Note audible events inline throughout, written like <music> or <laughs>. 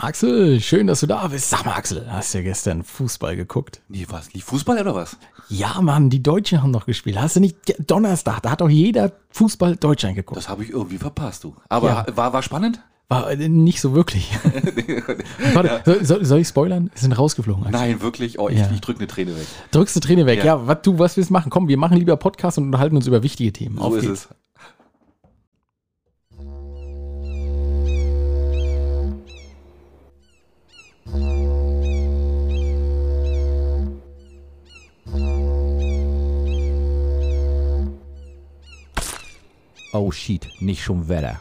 Axel, schön, dass du da bist. Sag mal, Axel, hast du gestern Fußball geguckt? Nee, was? Lief Fußball oder was? Ja, Mann, die Deutschen haben doch gespielt. Hast du nicht Donnerstag, da hat doch jeder Fußball Deutschland geguckt. Das habe ich irgendwie verpasst, du. Aber Ja. war, war spannend? War äh, nicht so wirklich. <laughs> Warte, soll, soll, soll ich spoilern? Wir sind rausgeflogen. Axel. Nein, wirklich. Oh, ich, Ja. ich drücke eine Träne weg. Drückst du Träne weg. Ja, Ja. was du, was willst du machen? Komm, wir machen lieber Podcast und unterhalten uns über wichtige Themen. So Auf ist geht's. es. Oh shit, nicht schon Wetter.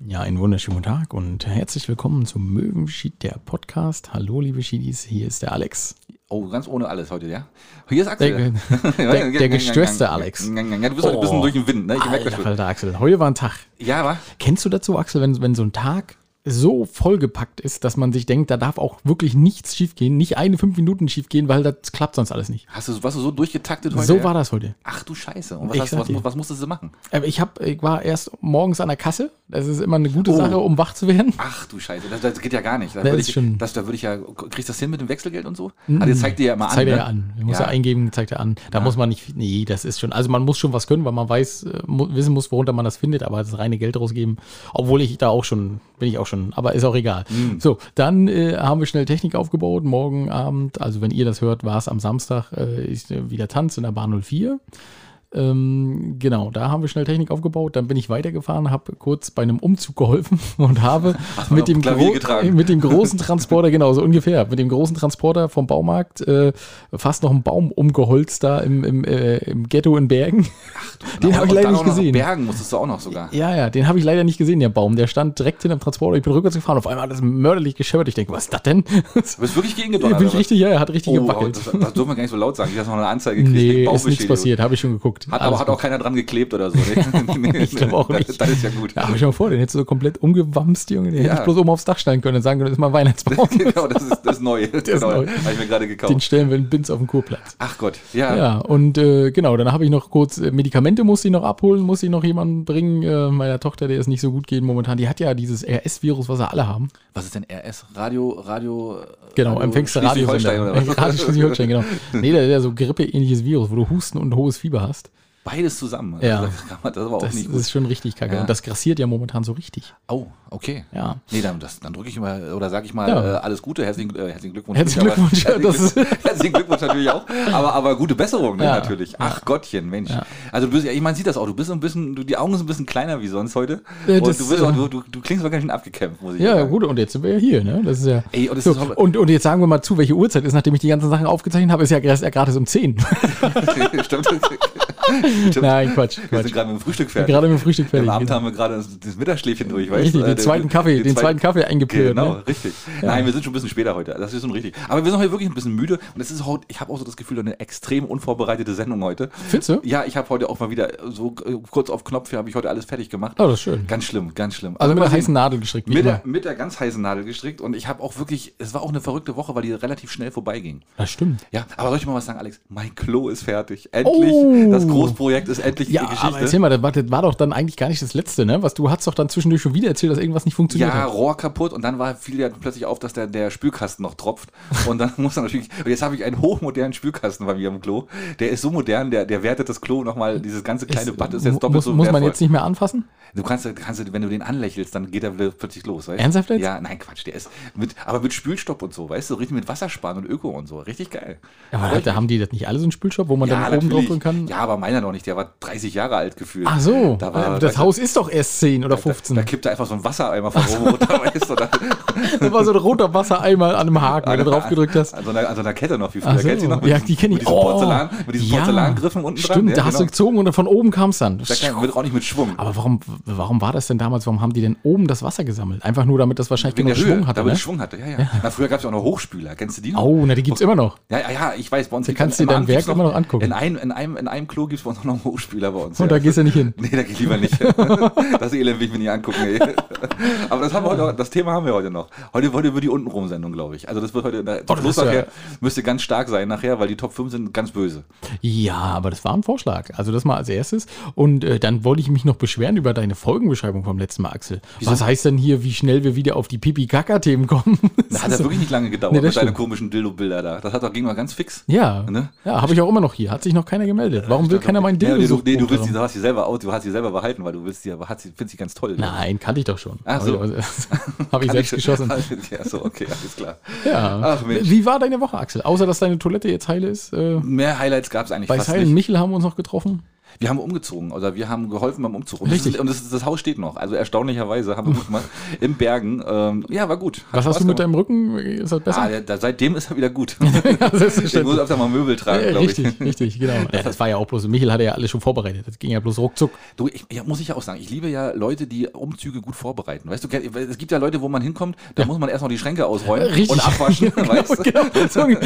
Ja, einen wunderschönen guten Tag und herzlich willkommen zum Möwenschied, der Podcast. Hallo, liebe Schiedis, hier ist der Alex. Oh, ganz ohne alles heute, ja? Hier ist Axel. Der, der, der gestresste Alex. Ja, du bist heute ein bisschen Oh. durch den Wind, ne? Ich merke das Alter, schon. Alter, Axel, heute war ein Tag. Ja, wa? Kennst du dazu, Axel, wenn, wenn so ein Tag so vollgepackt ist, dass man sich denkt, da darf auch wirklich nichts schiefgehen, nicht eine fünf Minuten schiefgehen, weil das klappt sonst alles nicht. Hast du, warst du so durchgetaktet heute? so ja? war das heute. Ach du Scheiße. Und was, Ich hast, was, dir. was musstest du machen? Äh, Ich, hab, ich war erst morgens an der Kasse. Das ist immer eine gute Oh. Sache, um wach zu werden. Ach du Scheiße, das, das geht ja gar nicht. Da Das würde ich, das, da würde ich ja, kriegst du das hin mit dem Wechselgeld und so? Ah, das zeigt dir ja immer an. Zeigt ne? ja an. Man muss ja. Ja. eingeben, zeigt er an. Da muss man nicht, nee, das ist schon, also man muss schon was können, weil man weiß, äh, wissen muss, worunter man das findet, aber das reine Geld rausgeben, obwohl ich da auch schon, bin ich auch schon, aber ist auch egal. Mhm. So, dann äh, haben wir schnell Technik aufgebaut, morgen Abend, also wenn ihr das hört, war es am Samstag, äh, ist äh, wieder Tanz in der Bahn 04. Ähm, genau, da haben wir schnell Technik aufgebaut. Dann bin ich weitergefahren, habe kurz bei einem Umzug geholfen <laughs> und habe <laughs> mit dem, mit dem großen <laughs> Transporter, genau so ungefähr, mit dem großen Transporter vom Baumarkt äh, fast noch einen Baum umgeholzt da im, im, äh, im Ghetto in Bergen. den Und habe ich leider nicht gesehen. Bergen musstest du auch noch sogar. Ja, ja, den habe ich leider nicht gesehen, der Baum. Der stand direkt hinterm Transporter. Ich bin rückwärts gefahren. Auf einmal hat es mörderlich gescheppert. Ich denke, was ist das denn? Du bist wirklich gegen gedonnert. bin ich richtig, ja, er hat richtig Oh, gewackelt. das, das dürfen wir gar nicht so laut sagen. Ich habe noch eine Anzeige gekriegt. nee, ist nichts passiert. Habe ich schon geguckt. Hat, Alles aber hat gut. auch keiner dran geklebt oder so. Ne? <laughs> Ich glaube auch Das- nicht. Das ist ja gut. Ja, aber schau mal vor, den hättest du so komplett umgewamst, Junge. Den hätte Ja. ich bloß oben aufs Dach stellen können und sagen können, das ist mal Weihnachtsbaum. <laughs> genau, das ist, das ist neu. ist genau, neu. Habe ich mir gerade gekauft. Den stellen wir in Bins auf den Kurplatz. Ach Gott, ja. Ja, und äh, genau, dann habe ich noch kurz äh, Medikamente musste ich noch abholen, musste ich noch jemanden bringen. Äh, meiner Tochter, der es nicht so gut geht momentan. Die hat ja dieses RS-Virus, was sie alle haben. Was ist denn RS? Radio, Radio. Genau, Radio empfängst du Schleswig-Holstein Radiosender. oder was? <laughs> Radio Schleswig-Holstein, genau. Nee, der, der so grippeähnliches Virus, wo du Husten und hohes Fieber hast. Beides zusammen. Ja. Das, kann man- das ist aber auch Das gut. ist schon richtig kacke. Ja. Und das grassiert ja momentan so richtig. Oh, okay. Ja. Nee, dann, das- dann drücke ich mal, oder sage ich mal, Ja. äh, alles Gute, herzlichen, äh, herzlichen Glückwunsch. Herzlichen Aber- Glückwunsch, ja, herzlichen, das <laughs> herzlichen Glückwunsch natürlich auch. Aber, aber gute Besserung, ne, Ja. natürlich. Ach Gottchen, Mensch. Ja. Also du bist, ja, ich meine, sieht das auch, du bist so ein bisschen, du, die Augen sind ein bisschen kleiner wie sonst heute. Ja, und das, du, bist auch, äh, du, du, du klingst aber ganz schön abgekämpft, muss ich Ja, sagen. gut, und jetzt sind wir ja hier, ne? Das ist ja. Ey, und so, ist auch- und, und jetzt sagen wir mal zu, welche Uhrzeit ist, nachdem ich die ganzen Sachen aufgezeichnet habe, ist ja erst ja gratis um 10. <laughs> Stimmt. <laughs> Nein, Quatsch. Wir Quatsch. sind gerade mit dem Frühstück fertig. Gerade mit dem Frühstück fertig. Am Abend genau. haben wir gerade das, das Mittagsschläfchen durch, weißt Richtig, du? den Äh, zweiten Kaffee, den zweiten Kaffee eingeplört, Genau, ne? richtig. Nein, wir sind schon ein bisschen später heute. Das ist schon richtig. Aber wir sind heute wirklich ein bisschen müde und es ist heute, ich habe auch so das Gefühl, eine extrem unvorbereitete Sendung heute. Findest du? Ja, ich habe heute auch mal wieder so äh, kurz auf Knopf hier habe ich heute alles fertig gemacht. Oh, das ist schön. Ganz schlimm, ganz schlimm. Also mit mal der heißen Nadel gestrickt, mit der, mit der ganz heißen Nadel gestrickt und ich habe auch wirklich, es war auch eine verrückte Woche, weil die relativ schnell vorbeiging. Das stimmt. Ja, aber soll ich mal was sagen, Alex? Mein Klo ist fertig. Endlich, Oh. das Großprojekt ist endlich Ja, die aber Geschichte. erzähl mal, das war, das war doch dann eigentlich gar nicht das Letzte, ne? Was du hast doch dann zwischendurch schon wieder erzählt, dass irgendwas nicht funktioniert Ja, hat. Rohr kaputt und dann war fiel ja plötzlich auf, dass der, der Spülkasten noch tropft. Und dann <laughs> muss man natürlich. Und jetzt habe ich einen hochmodernen Spülkasten bei mir im Klo. Der ist so modern, der, der wertet das Klo nochmal, dieses ganze kleine Ist- Bad ist jetzt doppelt muss, so Muss man jetzt nicht mehr anfassen? Du kannst, kannst, wenn du den anlächelst, dann geht er wieder plötzlich los, weißt du? Ernsthaft jetzt? Ja, nein, Quatsch, der ist mit, aber mit Spülstopp und so, weißt du, richtig mit Wassersparen und Öko und so, richtig geil. Ja, aber da haben die das nicht alle so einen Spülshop, wo man dann oben drauf drücken kann? Ja, aber meiner noch nicht, der war 30 Jahre alt gefühlt. Ach so, Da war, das weißt du, Haus ist doch erst 10 oder 15. Da, da kippt er einfach so ein Wassereimer von oben runter, <laughs> weißt du, da, Da war so ein roter Wassereimer an einem Haken, wenn du drauf gedrückt hast. An so einer, an so einer Kette noch, wie früher. So. Kennst du noch? Ja, die kenn ich. Mit diesen, Oh. Porzellan, mit diesen Ja. Porzellangriffen unten dran. Stimmt, Ja, da hast du genau. gezogen und von oben kam es dann. Da kann, wird auch nicht mit Schwung. Aber warum, warum war das denn damals? Warum haben die denn oben das Wasser gesammelt? Einfach nur, damit das wahrscheinlich genug Höhe, Schwung hatte, damit ne? es Schwung hatte. Ja, ja. Na, früher gab es ja auch noch Hochspüler. Kennst du die noch? Oh, na, die gibt's immer noch. Ja, ja, ja, ich weiß. Bei uns Da kannst du dein Werk immer noch angucken. In einem, in einem, in einem Klo gibt es bei uns auch noch einen Hochspüler bei uns. Und ja. da gehst du nicht hin. <laughs> Nee, da geh ich lieber nicht. <laughs> das Elend will ich mir nicht angucken. Ey. Aber das, haben wir heute, das Thema haben wir heute noch. Heute heute über die Untenrum-Sendung, glaube ich. Also das wird heute, der Oh, Schluss ist ja- nachher müsste ganz stark sein nachher, weil die Top 5 sind ganz böse. Ja, aber das war ein Vorschlag. Also das mal als erstes. Und äh, dann wollte ich mich noch beschweren über deine Folgenbeschreibung vom letzten Mal, Axel. Was heißt denn hier, wie schnell wir wieder auf die Pipi-Kaka-Themen kommen? <laughs> Das hat ja wirklich nicht lange gedauert Nee, mit deinen stimmt. komischen Dildo-Bilder da. Das hat doch ging mal ganz fix. ja, Ne? ja habe ich auch immer noch hier. Hat sich noch keiner gemeldet. Warum will keiner meinen ja, Dildo nee, du, nee, du willst die, du hast sie selber aus, du hast sie selber behalten, weil du willst sie, sie, findest sie ganz toll. Nein, kannte ich doch schon. Ach so. Habe ich, hab ich <laughs> selbst geschossen. <laughs> Ja, so, okay, alles klar. Ja. Ach, Mensch. Wie war deine Woche, Axel? Außer, dass deine Toilette jetzt heile ist. Äh, Mehr Highlights gab es eigentlich bei fast Silent nicht. Michel haben wir uns noch getroffen. Wir haben umgezogen, oder wir haben geholfen beim Umzug. Und das Richtig. ist- Und das, das Haus steht noch. Also erstaunlicherweise haben wir gut gemacht. Im Bergen. Ähm, ja, war gut. Hat Was hast du mit deinem Rücken? Ist das besser? Ah, der, der, seitdem ist er wieder gut. <laughs> Ja, <laughs> ich muss öfter mal Möbel tragen, Ja, glaube ich. richtig, richtig, genau. <laughs> Ja, das war ja auch bloß, Michel hatte ja alles schon vorbereitet. Das ging ja bloß ruckzuck. Du, ich, ja, muss ich ja auch sagen, ich liebe ja Leute, die Umzüge gut vorbereiten. Weißt du, es gibt ja Leute, wo man hinkommt, da muss man erst noch die Schränke ausräumen Richtig. und abwaschen, weißt du? genau. So, ne?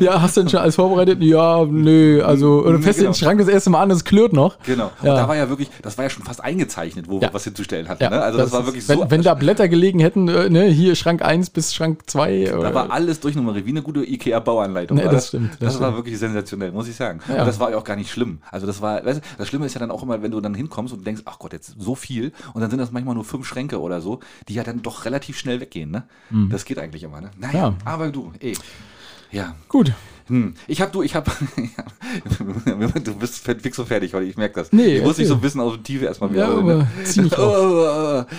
Ja, hast du denn schon alles vorbereitet? Ja, nö, also, oder fährst du genau. den Schrank das erste Mal an, es klirrt noch. Genau. Ja. Und da war ja wirklich, das war ja schon fast eingezeichnet, wo Ja. wir was hinzustellen hatten. Ja, ne? Also das, war ist- wirklich wenn, so. Wenn da <laughs> Blätter gelegen hätten, äh, ne, hier Schrank 1 bis Schrank 2. da äh, war alles durchnummeriert, wie eine gute IKEA-Bauanleitung. Nee, war das stimmt, das Das, war wirklich sensationell, muss ich sagen. Und das war ja auch gar nicht schlimm. Also das war, weißt du, das Schlimme ist ja dann auch immer, wenn du dann hinkommst und denkst, ach Gott, jetzt so viel. Und dann sind das manchmal nur fünf Schränke oder so, die ja dann doch relativ schnell weggehen. Ne? Das geht eigentlich immer. Ne? Naja, Mhm. Ja. aber du, ey. Ja, Gut. Hm. Ich hab du, ich hab. <laughs> du bist fix so fertig, weil ich merke das. Nee, ich muss dich so ein bisschen aus der Tiefe erstmal wieder. Ja, holen, ne? aber zieh mich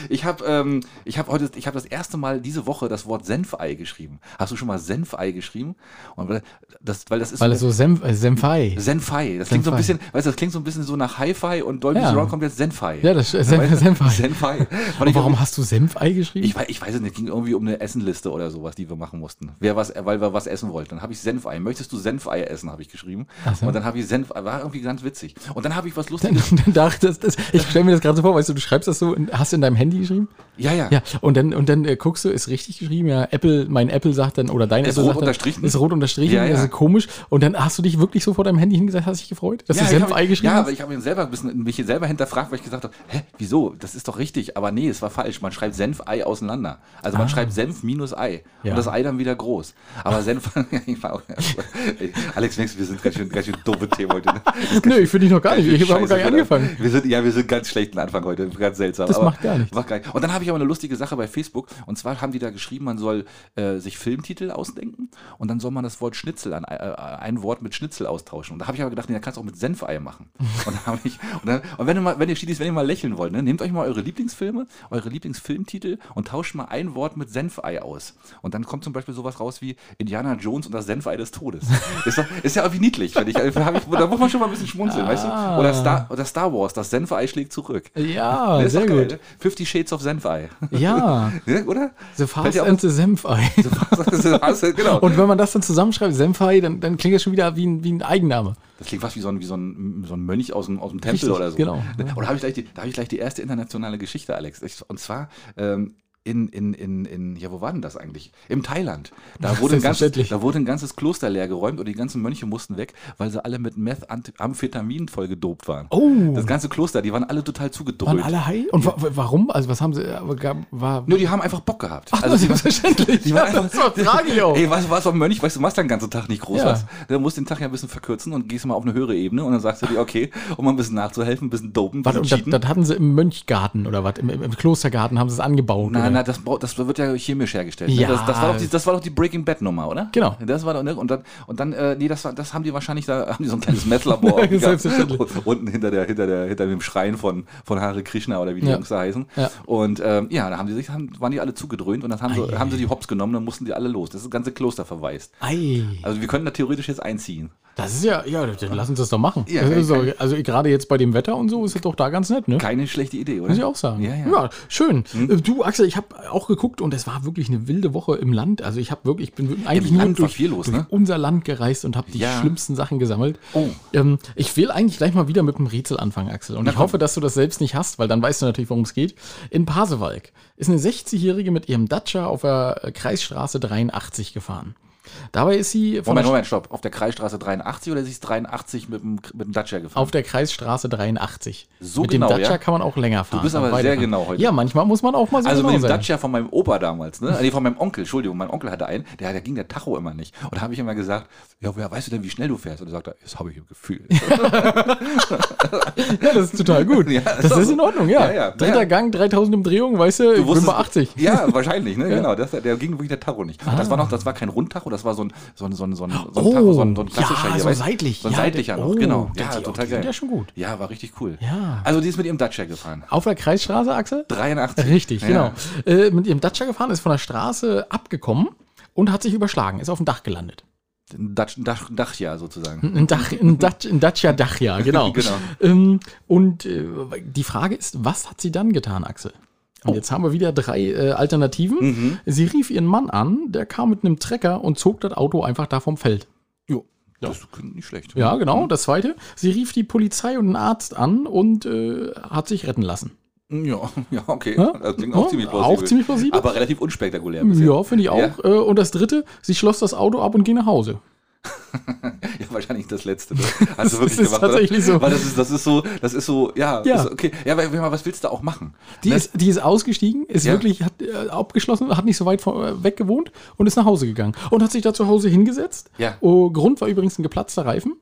ich habe ähm, ich hab heute, ich habe das erste Mal diese Woche das Wort Senfei geschrieben. Hast du schon mal Senfei geschrieben? Und weil das, weil das ist Weil es so Senf, äh, Senfei. Senfei. Das klingt so ein bisschen, weißt du, das klingt so ein bisschen so nach Hi-Fi und Dolby Ja. Surround kommt jetzt Senfei. Ja, das äh, Weißt du? Senf, Senfei. Senfei. Und warum hast du Senfei geschrieben? ich, weiß- ich weiß es nicht, ging irgendwie um eine Essenliste oder sowas, die wir machen mussten. Wer was, weil wir was essen wollten. Dann habe ich Senfei. Möchtest du Senfei essen, habe ich geschrieben. So. Und dann habe ich Senf, war irgendwie ganz witzig. Und dann habe ich was dann, Lustiges. <laughs> dann dachte das, das, ich stelle mir das gerade so vor, weißt du, du schreibst das so, hast du in deinem Handy geschrieben? Ja, ja. Ja, und dann, und dann äh, guckst du, ist richtig geschrieben, ja, Apple, mein Apple sagt dann, oder dein Ist Apple rot sagt dann, unterstrichen? Ist rot unterstrichen, Ja, ja. das ist komisch. Und dann hast du dich wirklich so vor deinem Handy hingesetzt, hast dich gefreut, dass Ja, du Senfei geschrieben ja, hast? aber ich habe mich selber ein bisschen mich selber hinterfragt, weil ich gesagt habe, hä, wieso? Das ist doch richtig, aber nee, es war falsch. Man schreibt Senfei auseinander. Also man schreibt Senf minus Ei Ah. Ja. und das Ei dann wieder groß. Aber Senf, <laughs> ich war auch, <laughs> Ey, Alex, merkst du, wir sind ganz schön, ganz schön doofe Themen heute. Ne? Nö, ich finde dich noch gar nicht. Ich habe gar nicht angefangen. Wir sind, ja, wir sind ganz schlechten Anfang heute, ganz seltsam. Das macht gar nichts. Macht gar nicht. Und dann habe ich aber eine lustige Sache bei Facebook. Und zwar haben die da geschrieben, man soll äh, sich Filmtitel ausdenken und dann soll man das Wort Schnitzel an äh, ein Wort mit Schnitzel austauschen. Und da habe ich aber gedacht, nee, da kannst du auch mit Senfei machen. <laughs> Und, dann ich, und, dann, und wenn, ihr mal, wenn ihr Schiedis, wenn ihr mal lächeln wollt, ne, nehmt euch mal eure Lieblingsfilme, eure Lieblingsfilmtitel und tauscht mal ein Wort mit Senfei aus. Und dann kommt zum Beispiel sowas raus wie Indiana Jones und das Senfei des Todes. Ist, doch, ist ja irgendwie niedlich, finde ich. Also, hab ich. Da muss man schon mal ein bisschen schmunzeln, weißt du? Ah. Oder Star, oder Star Wars, das Senfei schlägt zurück. Ja, Ne, ist sehr gut. Fifty Shades of Senfei. Ja, <laughs> Oder? The Fast and the Senfei. Hast du- genau. Und wenn man das dann zusammenschreibt, Senfei, dann, dann klingt das schon wieder wie ein, wie ein Eigenname. Das klingt fast wie so ein, wie so ein, so ein Mönch aus dem, aus dem Tempel Richtig, oder so. genau. Oder habe ich, gleich die- da habe ich gleich die erste internationale Geschichte, Alex. Ich, und zwar ähm, in, in, in, in, ja, wo war denn das eigentlich? Im Thailand. Da wurde, ein ganzes, da wurde ein ganzes Kloster leer geräumt und die ganzen Mönche mussten weg, weil sie alle mit Methamphetamin voll gedopt waren. Oh. Das ganze Kloster, die waren alle total zugedröhnt. Waren alle high? Und wa wa- warum? Also was haben sie, gab, war... Nur die haben einfach Bock gehabt. Ach, also die, selbstverständlich. die waren einfach, das war tragisch auch. Ey, was war so ein Mönch? Weißt du, du machst den ganzen Tag nicht groß Ja. was. Du musst den Tag ja ein bisschen verkürzen und gehst mal auf eine höhere Ebene und dann sagst du dir, okay, um mal ein bisschen nachzuhelfen, ein bisschen dopen, ein Warte, bisschen und das, das hatten sie im Mönchgarten oder was? Im, im, im Klostergarten haben sie es angebaut? Nein, nein, das, das wird ja chemisch hergestellt. ne? Ja. Das, das, war doch die, das war doch die Breaking Bad Nummer, oder? Genau. Das war doch, ne? Und dann, und dann äh, nee, das, war, das haben die wahrscheinlich da, <laughs> haben die so ein kleines Messlabor <laughs> <laughs> unten hinter der, hinter der, hinter dem Schrein von, von Hare Krishna oder wie die Ja. Jungs da heißen. Ja. Und ähm, ja, da haben die sich, haben, waren die alle zugedröhnt und dann haben, Ei, sie, haben sie die Hops genommen, dann mussten die alle los. Das ist das ganze Kloster verwaist. Ei, Also wir können da theoretisch jetzt einziehen. Das ist ja, ja, dann lass uns das doch machen. Ja, das doch, also gerade jetzt bei dem Wetter und so ist es doch da ganz nett, ne? Keine schlechte Idee, oder? Muss ich auch sagen. Ja, ja. schön. Äh, Du, Axel, ich habe auch geguckt und es war wirklich eine wilde Woche im Land. Also ich habe wirklich, ich bin eigentlich Im nur Land durch, viel los, durch ne? unser Land gereist und habe die Ja. schlimmsten Sachen gesammelt. Oh. Ähm, ich will eigentlich gleich mal wieder mit dem Rätsel anfangen, Axel. Und Na ich komm. hoffe, dass du das selbst nicht hast, weil dann weißt du natürlich, worum es geht. In Pasewalk ist eine 60-Jährige mit ihrem Dacia auf der Kreisstraße 83 gefahren. Dabei ist sie von Moment, Moment, stopp. Auf der Kreisstraße 83 oder sie ist 83 mit dem, mit dem Dacia gefahren? auf der Kreisstraße 83. So mit genau, dem Dacia ja? kann man auch länger fahren. bist aber sehr weiterfahren. genau heute. Ja, manchmal muss man auch mal so Also genau mit dem sein. Dacia von meinem Opa damals, ne? Nee, von meinem Onkel, Entschuldigung, mein Onkel hatte einen, der, der ging der Tacho immer nicht. Und da habe ich immer gesagt, ja, woher weißt du denn, wie schnell du fährst? Und er sagt er, das habe ich im Gefühl. <laughs> <laughs> Ja, das ist total gut. <laughs> Ja, das ist auch ist so. in Ordnung, ja. Ja, ja. Dritter. Gang, 3000 Umdrehungen, weißt du, bin wusstest- bei 80. <laughs> Ja, wahrscheinlich, ne? Genau. Das, der ging wirklich der Tacho nicht. Das war noch, das war kein Rundtacho, das war so ein, so ein, so ein, so ein, so ein Tacho, so ein, so ein klassischer ja, hier. so weißt? seitlich. So ein seitlicher noch, oh, genau. Ja, die- total geil. Ja, schon gut. Ja, war richtig cool. Ja. Also die ist mit ihrem Dacia gefahren. Auf der Kreisstraße, Axel? 83. Richtig, Ja. genau. Äh, mit ihrem Dacia gefahren, ist von der Straße abgekommen und hat sich überschlagen, ist auf dem Dach gelandet. Ein Dach, Dach, Dachjahr sozusagen. Ein, Dach, ein, Dach, ein Dacia Dachja, genau. <laughs> Genau. Ähm, und äh, die Frage ist, was hat sie dann getan, Axel? Oh. Und jetzt haben wir wieder drei äh, Alternativen. Mhm. Sie rief ihren Mann an, der kam mit einem Trecker und zog das Auto einfach da vom Feld. Jo. Das klingt nicht schlecht. Ja, genau. Das zweite, sie rief die Polizei und einen Arzt an und äh, hat sich retten lassen. Ja, <laughs> ja, okay. Ja? Das klingt auch Ja, ziemlich plausibel. auch ziemlich plausibel. Aber relativ unspektakulär bisher. Ja, finde ich auch. Ja. Äh, und das dritte, sie schloss das Auto ab und ging nach Hause. <laughs> Ja, wahrscheinlich das letzte. Ne? Hast du <laughs> wirklich ist gemacht, tatsächlich oder? so. Weil das ist, das ist so, das ist so, ja, Ja. Ist okay. Ja, weil, was willst du auch machen? Die, Ne? ist, die ist ausgestiegen, ist Ja. wirklich, hat äh, abgeschlossen, hat nicht so weit von, äh, weg gewohnt und ist nach Hause gegangen. Und hat sich da zu Hause hingesetzt. Ja. Oh, Grund war übrigens ein geplatzter Reifen.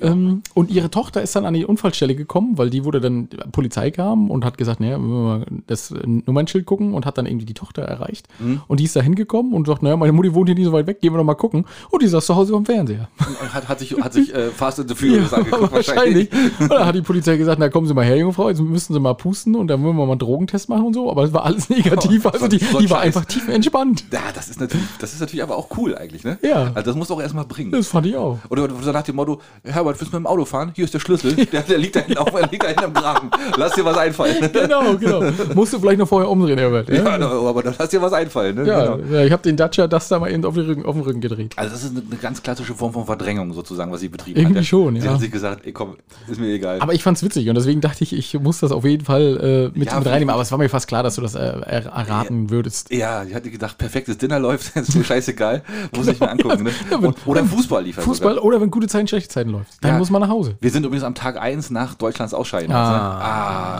Ähm, und ihre Tochter ist dann an die Unfallstelle gekommen, weil die wurde dann, die Polizei kam und hat gesagt, naja, müssen wir mal das Nummernschild gucken und hat dann irgendwie die Tochter erreicht. Mhm. Und die ist da hingekommen und sagt, naja, meine Mutti wohnt hier nicht so weit weg, gehen wir doch mal gucken. Und die saß zu Hause am Fernseher. Hat, hat sich, hat sich äh, Fast and the Furious angeguckt, wahrscheinlich. Und dann hat die Polizei gesagt, na kommen Sie mal her, junge Frau, jetzt müssen Sie mal pusten und dann wollen wir mal einen Drogentest machen und so. Aber es war alles negativ. Oh, Also die, so die war einfach tief entspannt. Ja, das ist natürlich, das ist natürlich aber auch cool eigentlich, ne? Ja. Also das musst du auch erstmal bringen. Das fand ich auch. Oder so nach dem Motto, Herbert, willst du mit dem Auto fahren? Hier ist der Schlüssel. <laughs> Der, der liegt da hinten auf, der liegt da hinten am Graben. Lass dir was einfallen. <laughs> Genau, genau. Musst du vielleicht noch vorher umdrehen, Herbert. Ja, Ja, aber dann lass dir was einfallen. Ne? ja, Genau. ich habe den Dacia das da mal eben auf den Rücken, auf den Rücken gedreht. Also das ist eine, ganz klassische Form von Verdrängung sozusagen, was sie betrieben Irgendwie hat. schon, Sie ja. hat sich gesagt, ey komm, ist mir egal. Aber ich fand's witzig und deswegen dachte ich, ich muss das auf jeden Fall äh, mit, Ja, mit reinnehmen. Aber es war mir fast klar, dass du das äh, er, erraten würdest. ja, ich hatte gedacht, perfektes Dinner läuft, <laughs> ist mir scheißegal, muss ich mir angucken. Ne? Und, oder Fußball liefern Fußball sogar. oder wenn gute Zeiten, schlechte Zeiten läuft. Dann Ja. muss man nach Hause. Wir sind übrigens am Tag 1 nach Deutschlands Ausscheiden. Ah.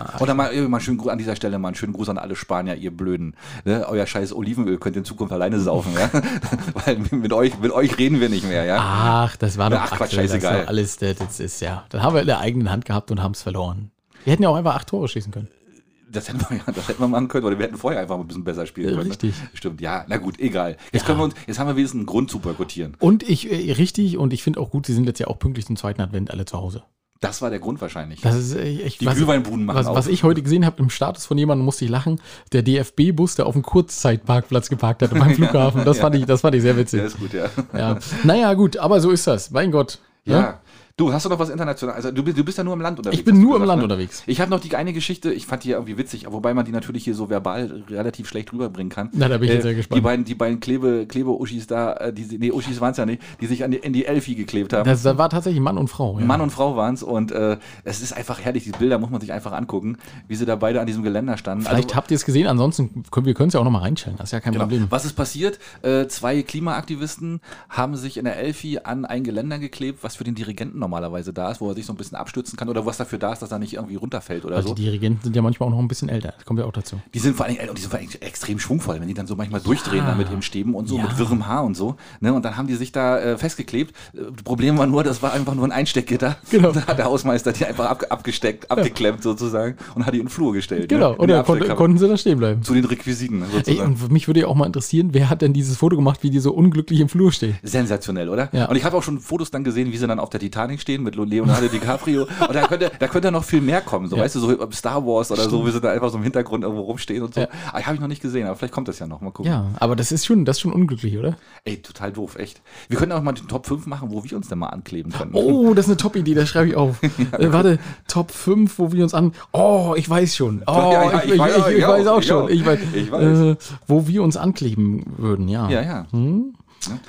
Also, ah. Und dann mal, mal schön Gru- an dieser Stelle mal einen schönen Gruß an alle Spanier, ihr Blöden. Ne? Euer scheiß Olivenöl könnt ihr in Zukunft alleine saufen, ja? <laughs> Weil mit euch, mit euch reden wir nicht mehr, ja? Ach, das war doch Ach, Quatsch, das scheißegal. war alles, das, das ist ja. Das haben wir in der eigenen Hand gehabt und haben es verloren. Wir hätten ja auch einfach acht Tore schießen können. Das hätten, wir, ja- das hätten wir machen können, oder wir hätten vorher einfach ein bisschen besser spielen Ja, können. richtig. Ne? Stimmt, ja, na gut, egal. Jetzt, Ja. können wir uns, jetzt haben wir wenigstens einen Grund zu boykottieren. Und ich, äh, richtig, und ich finde auch gut, sie sind jetzt ja auch pünktlich zum zweiten Advent alle zu Hause. Das war der Grund wahrscheinlich. Das ist äh, echt Die Glühweinbuden machen was, auf. was ich heute gesehen habe im Status von jemandem, musste ich lachen. Der DFB-Bus, der auf dem Kurzzeitparkplatz geparkt hat beim <laughs> Flughafen. Das, fand ich, das fand ich sehr witzig. ja, ist gut, ja. Ja. Naja, gut, aber so ist das. Mein Gott. Ja. Du, hast du noch was international? Also du, bist- du bist ja nur im Land unterwegs. Ich bin nur im gesagt, Land ne? unterwegs. Ich habe noch die eine Geschichte, ich fand die ja irgendwie witzig, wobei man die natürlich hier so verbal relativ schlecht rüberbringen kann. Na, da bin ich jetzt sehr gespannt. Die beiden, die beiden Klebe, Klebe-Uschis da, äh, die, nee, Uschis waren es ja nicht, die sich an die, in die Elfi geklebt haben. Das, das war tatsächlich Mann und Frau. Ja. Mann und Frau waren es und äh, es ist einfach herrlich, diese Bilder muss man sich einfach angucken, wie sie da beide an diesem Geländer standen. Vielleicht Also- habt ihr es gesehen, ansonsten können wir können es ja auch nochmal reinstellen. Das ist ja kein Genau. Problem. Was ist passiert? Äh, zwei Klimaaktivisten haben sich in der Elfi an ein Geländer geklebt, was für den Dirigenten normalerweise da ist, wo er sich so ein bisschen abstützen kann oder was dafür da ist, dass er nicht irgendwie runterfällt oder Also so. die Dirigenten sind ja manchmal auch noch ein bisschen älter. Das kommt ja auch dazu. Die sind vor und die sind vor Dingen extrem schwungvoll, wenn die dann so manchmal durchdrehen da mit ihren Stäben und so, Ja. mit wirrem Haar und so. Ne? Und dann haben die sich da äh, festgeklebt. Äh, Problem war nur, das war einfach nur ein Einsteckgitter. Genau. Da hat der Hausmeister die einfach ab, abgesteckt, abgeklemmt sozusagen und hat die in den Flur gestellt. Genau, ne? Und dann kon konnten sie da stehen bleiben. Zu den Requisiten Ey, sozusagen. und mich würde ja auch mal interessieren, wer hat denn dieses Foto gemacht, wie die so unglücklich im Flur stehen? Sensationell, oder? Ja. Und ich habe auch schon Fotos dann gesehen, wie sie dann auf der Titanic stehen mit Leonardo DiCaprio. Und da könnte, da könnte noch viel mehr kommen, so Ja. weißt du, so Star Wars oder so, wie sie da einfach so im Hintergrund irgendwo rumstehen und so. Ja. Aber habe ich noch nicht gesehen, aber vielleicht kommt das ja noch. Mal gucken. Ja, aber das ist schon, das ist schon unglücklich, oder? Ey, total doof, echt. Wir können auch mal den Top 5 machen, wo wir uns denn mal ankleben können. Oh, das ist eine Top-Idee, das schreibe ich auf. <laughs> äh, warte, Top 5, wo wir uns an. Oh, ich weiß schon. Oh, Ja, ja, ich, ich ich, weiß- ich, weiß auch, schon. auch. Ich weiß, Ich weiß. Äh, wo wir uns ankleben würden, ja. Ja, ja. Hm?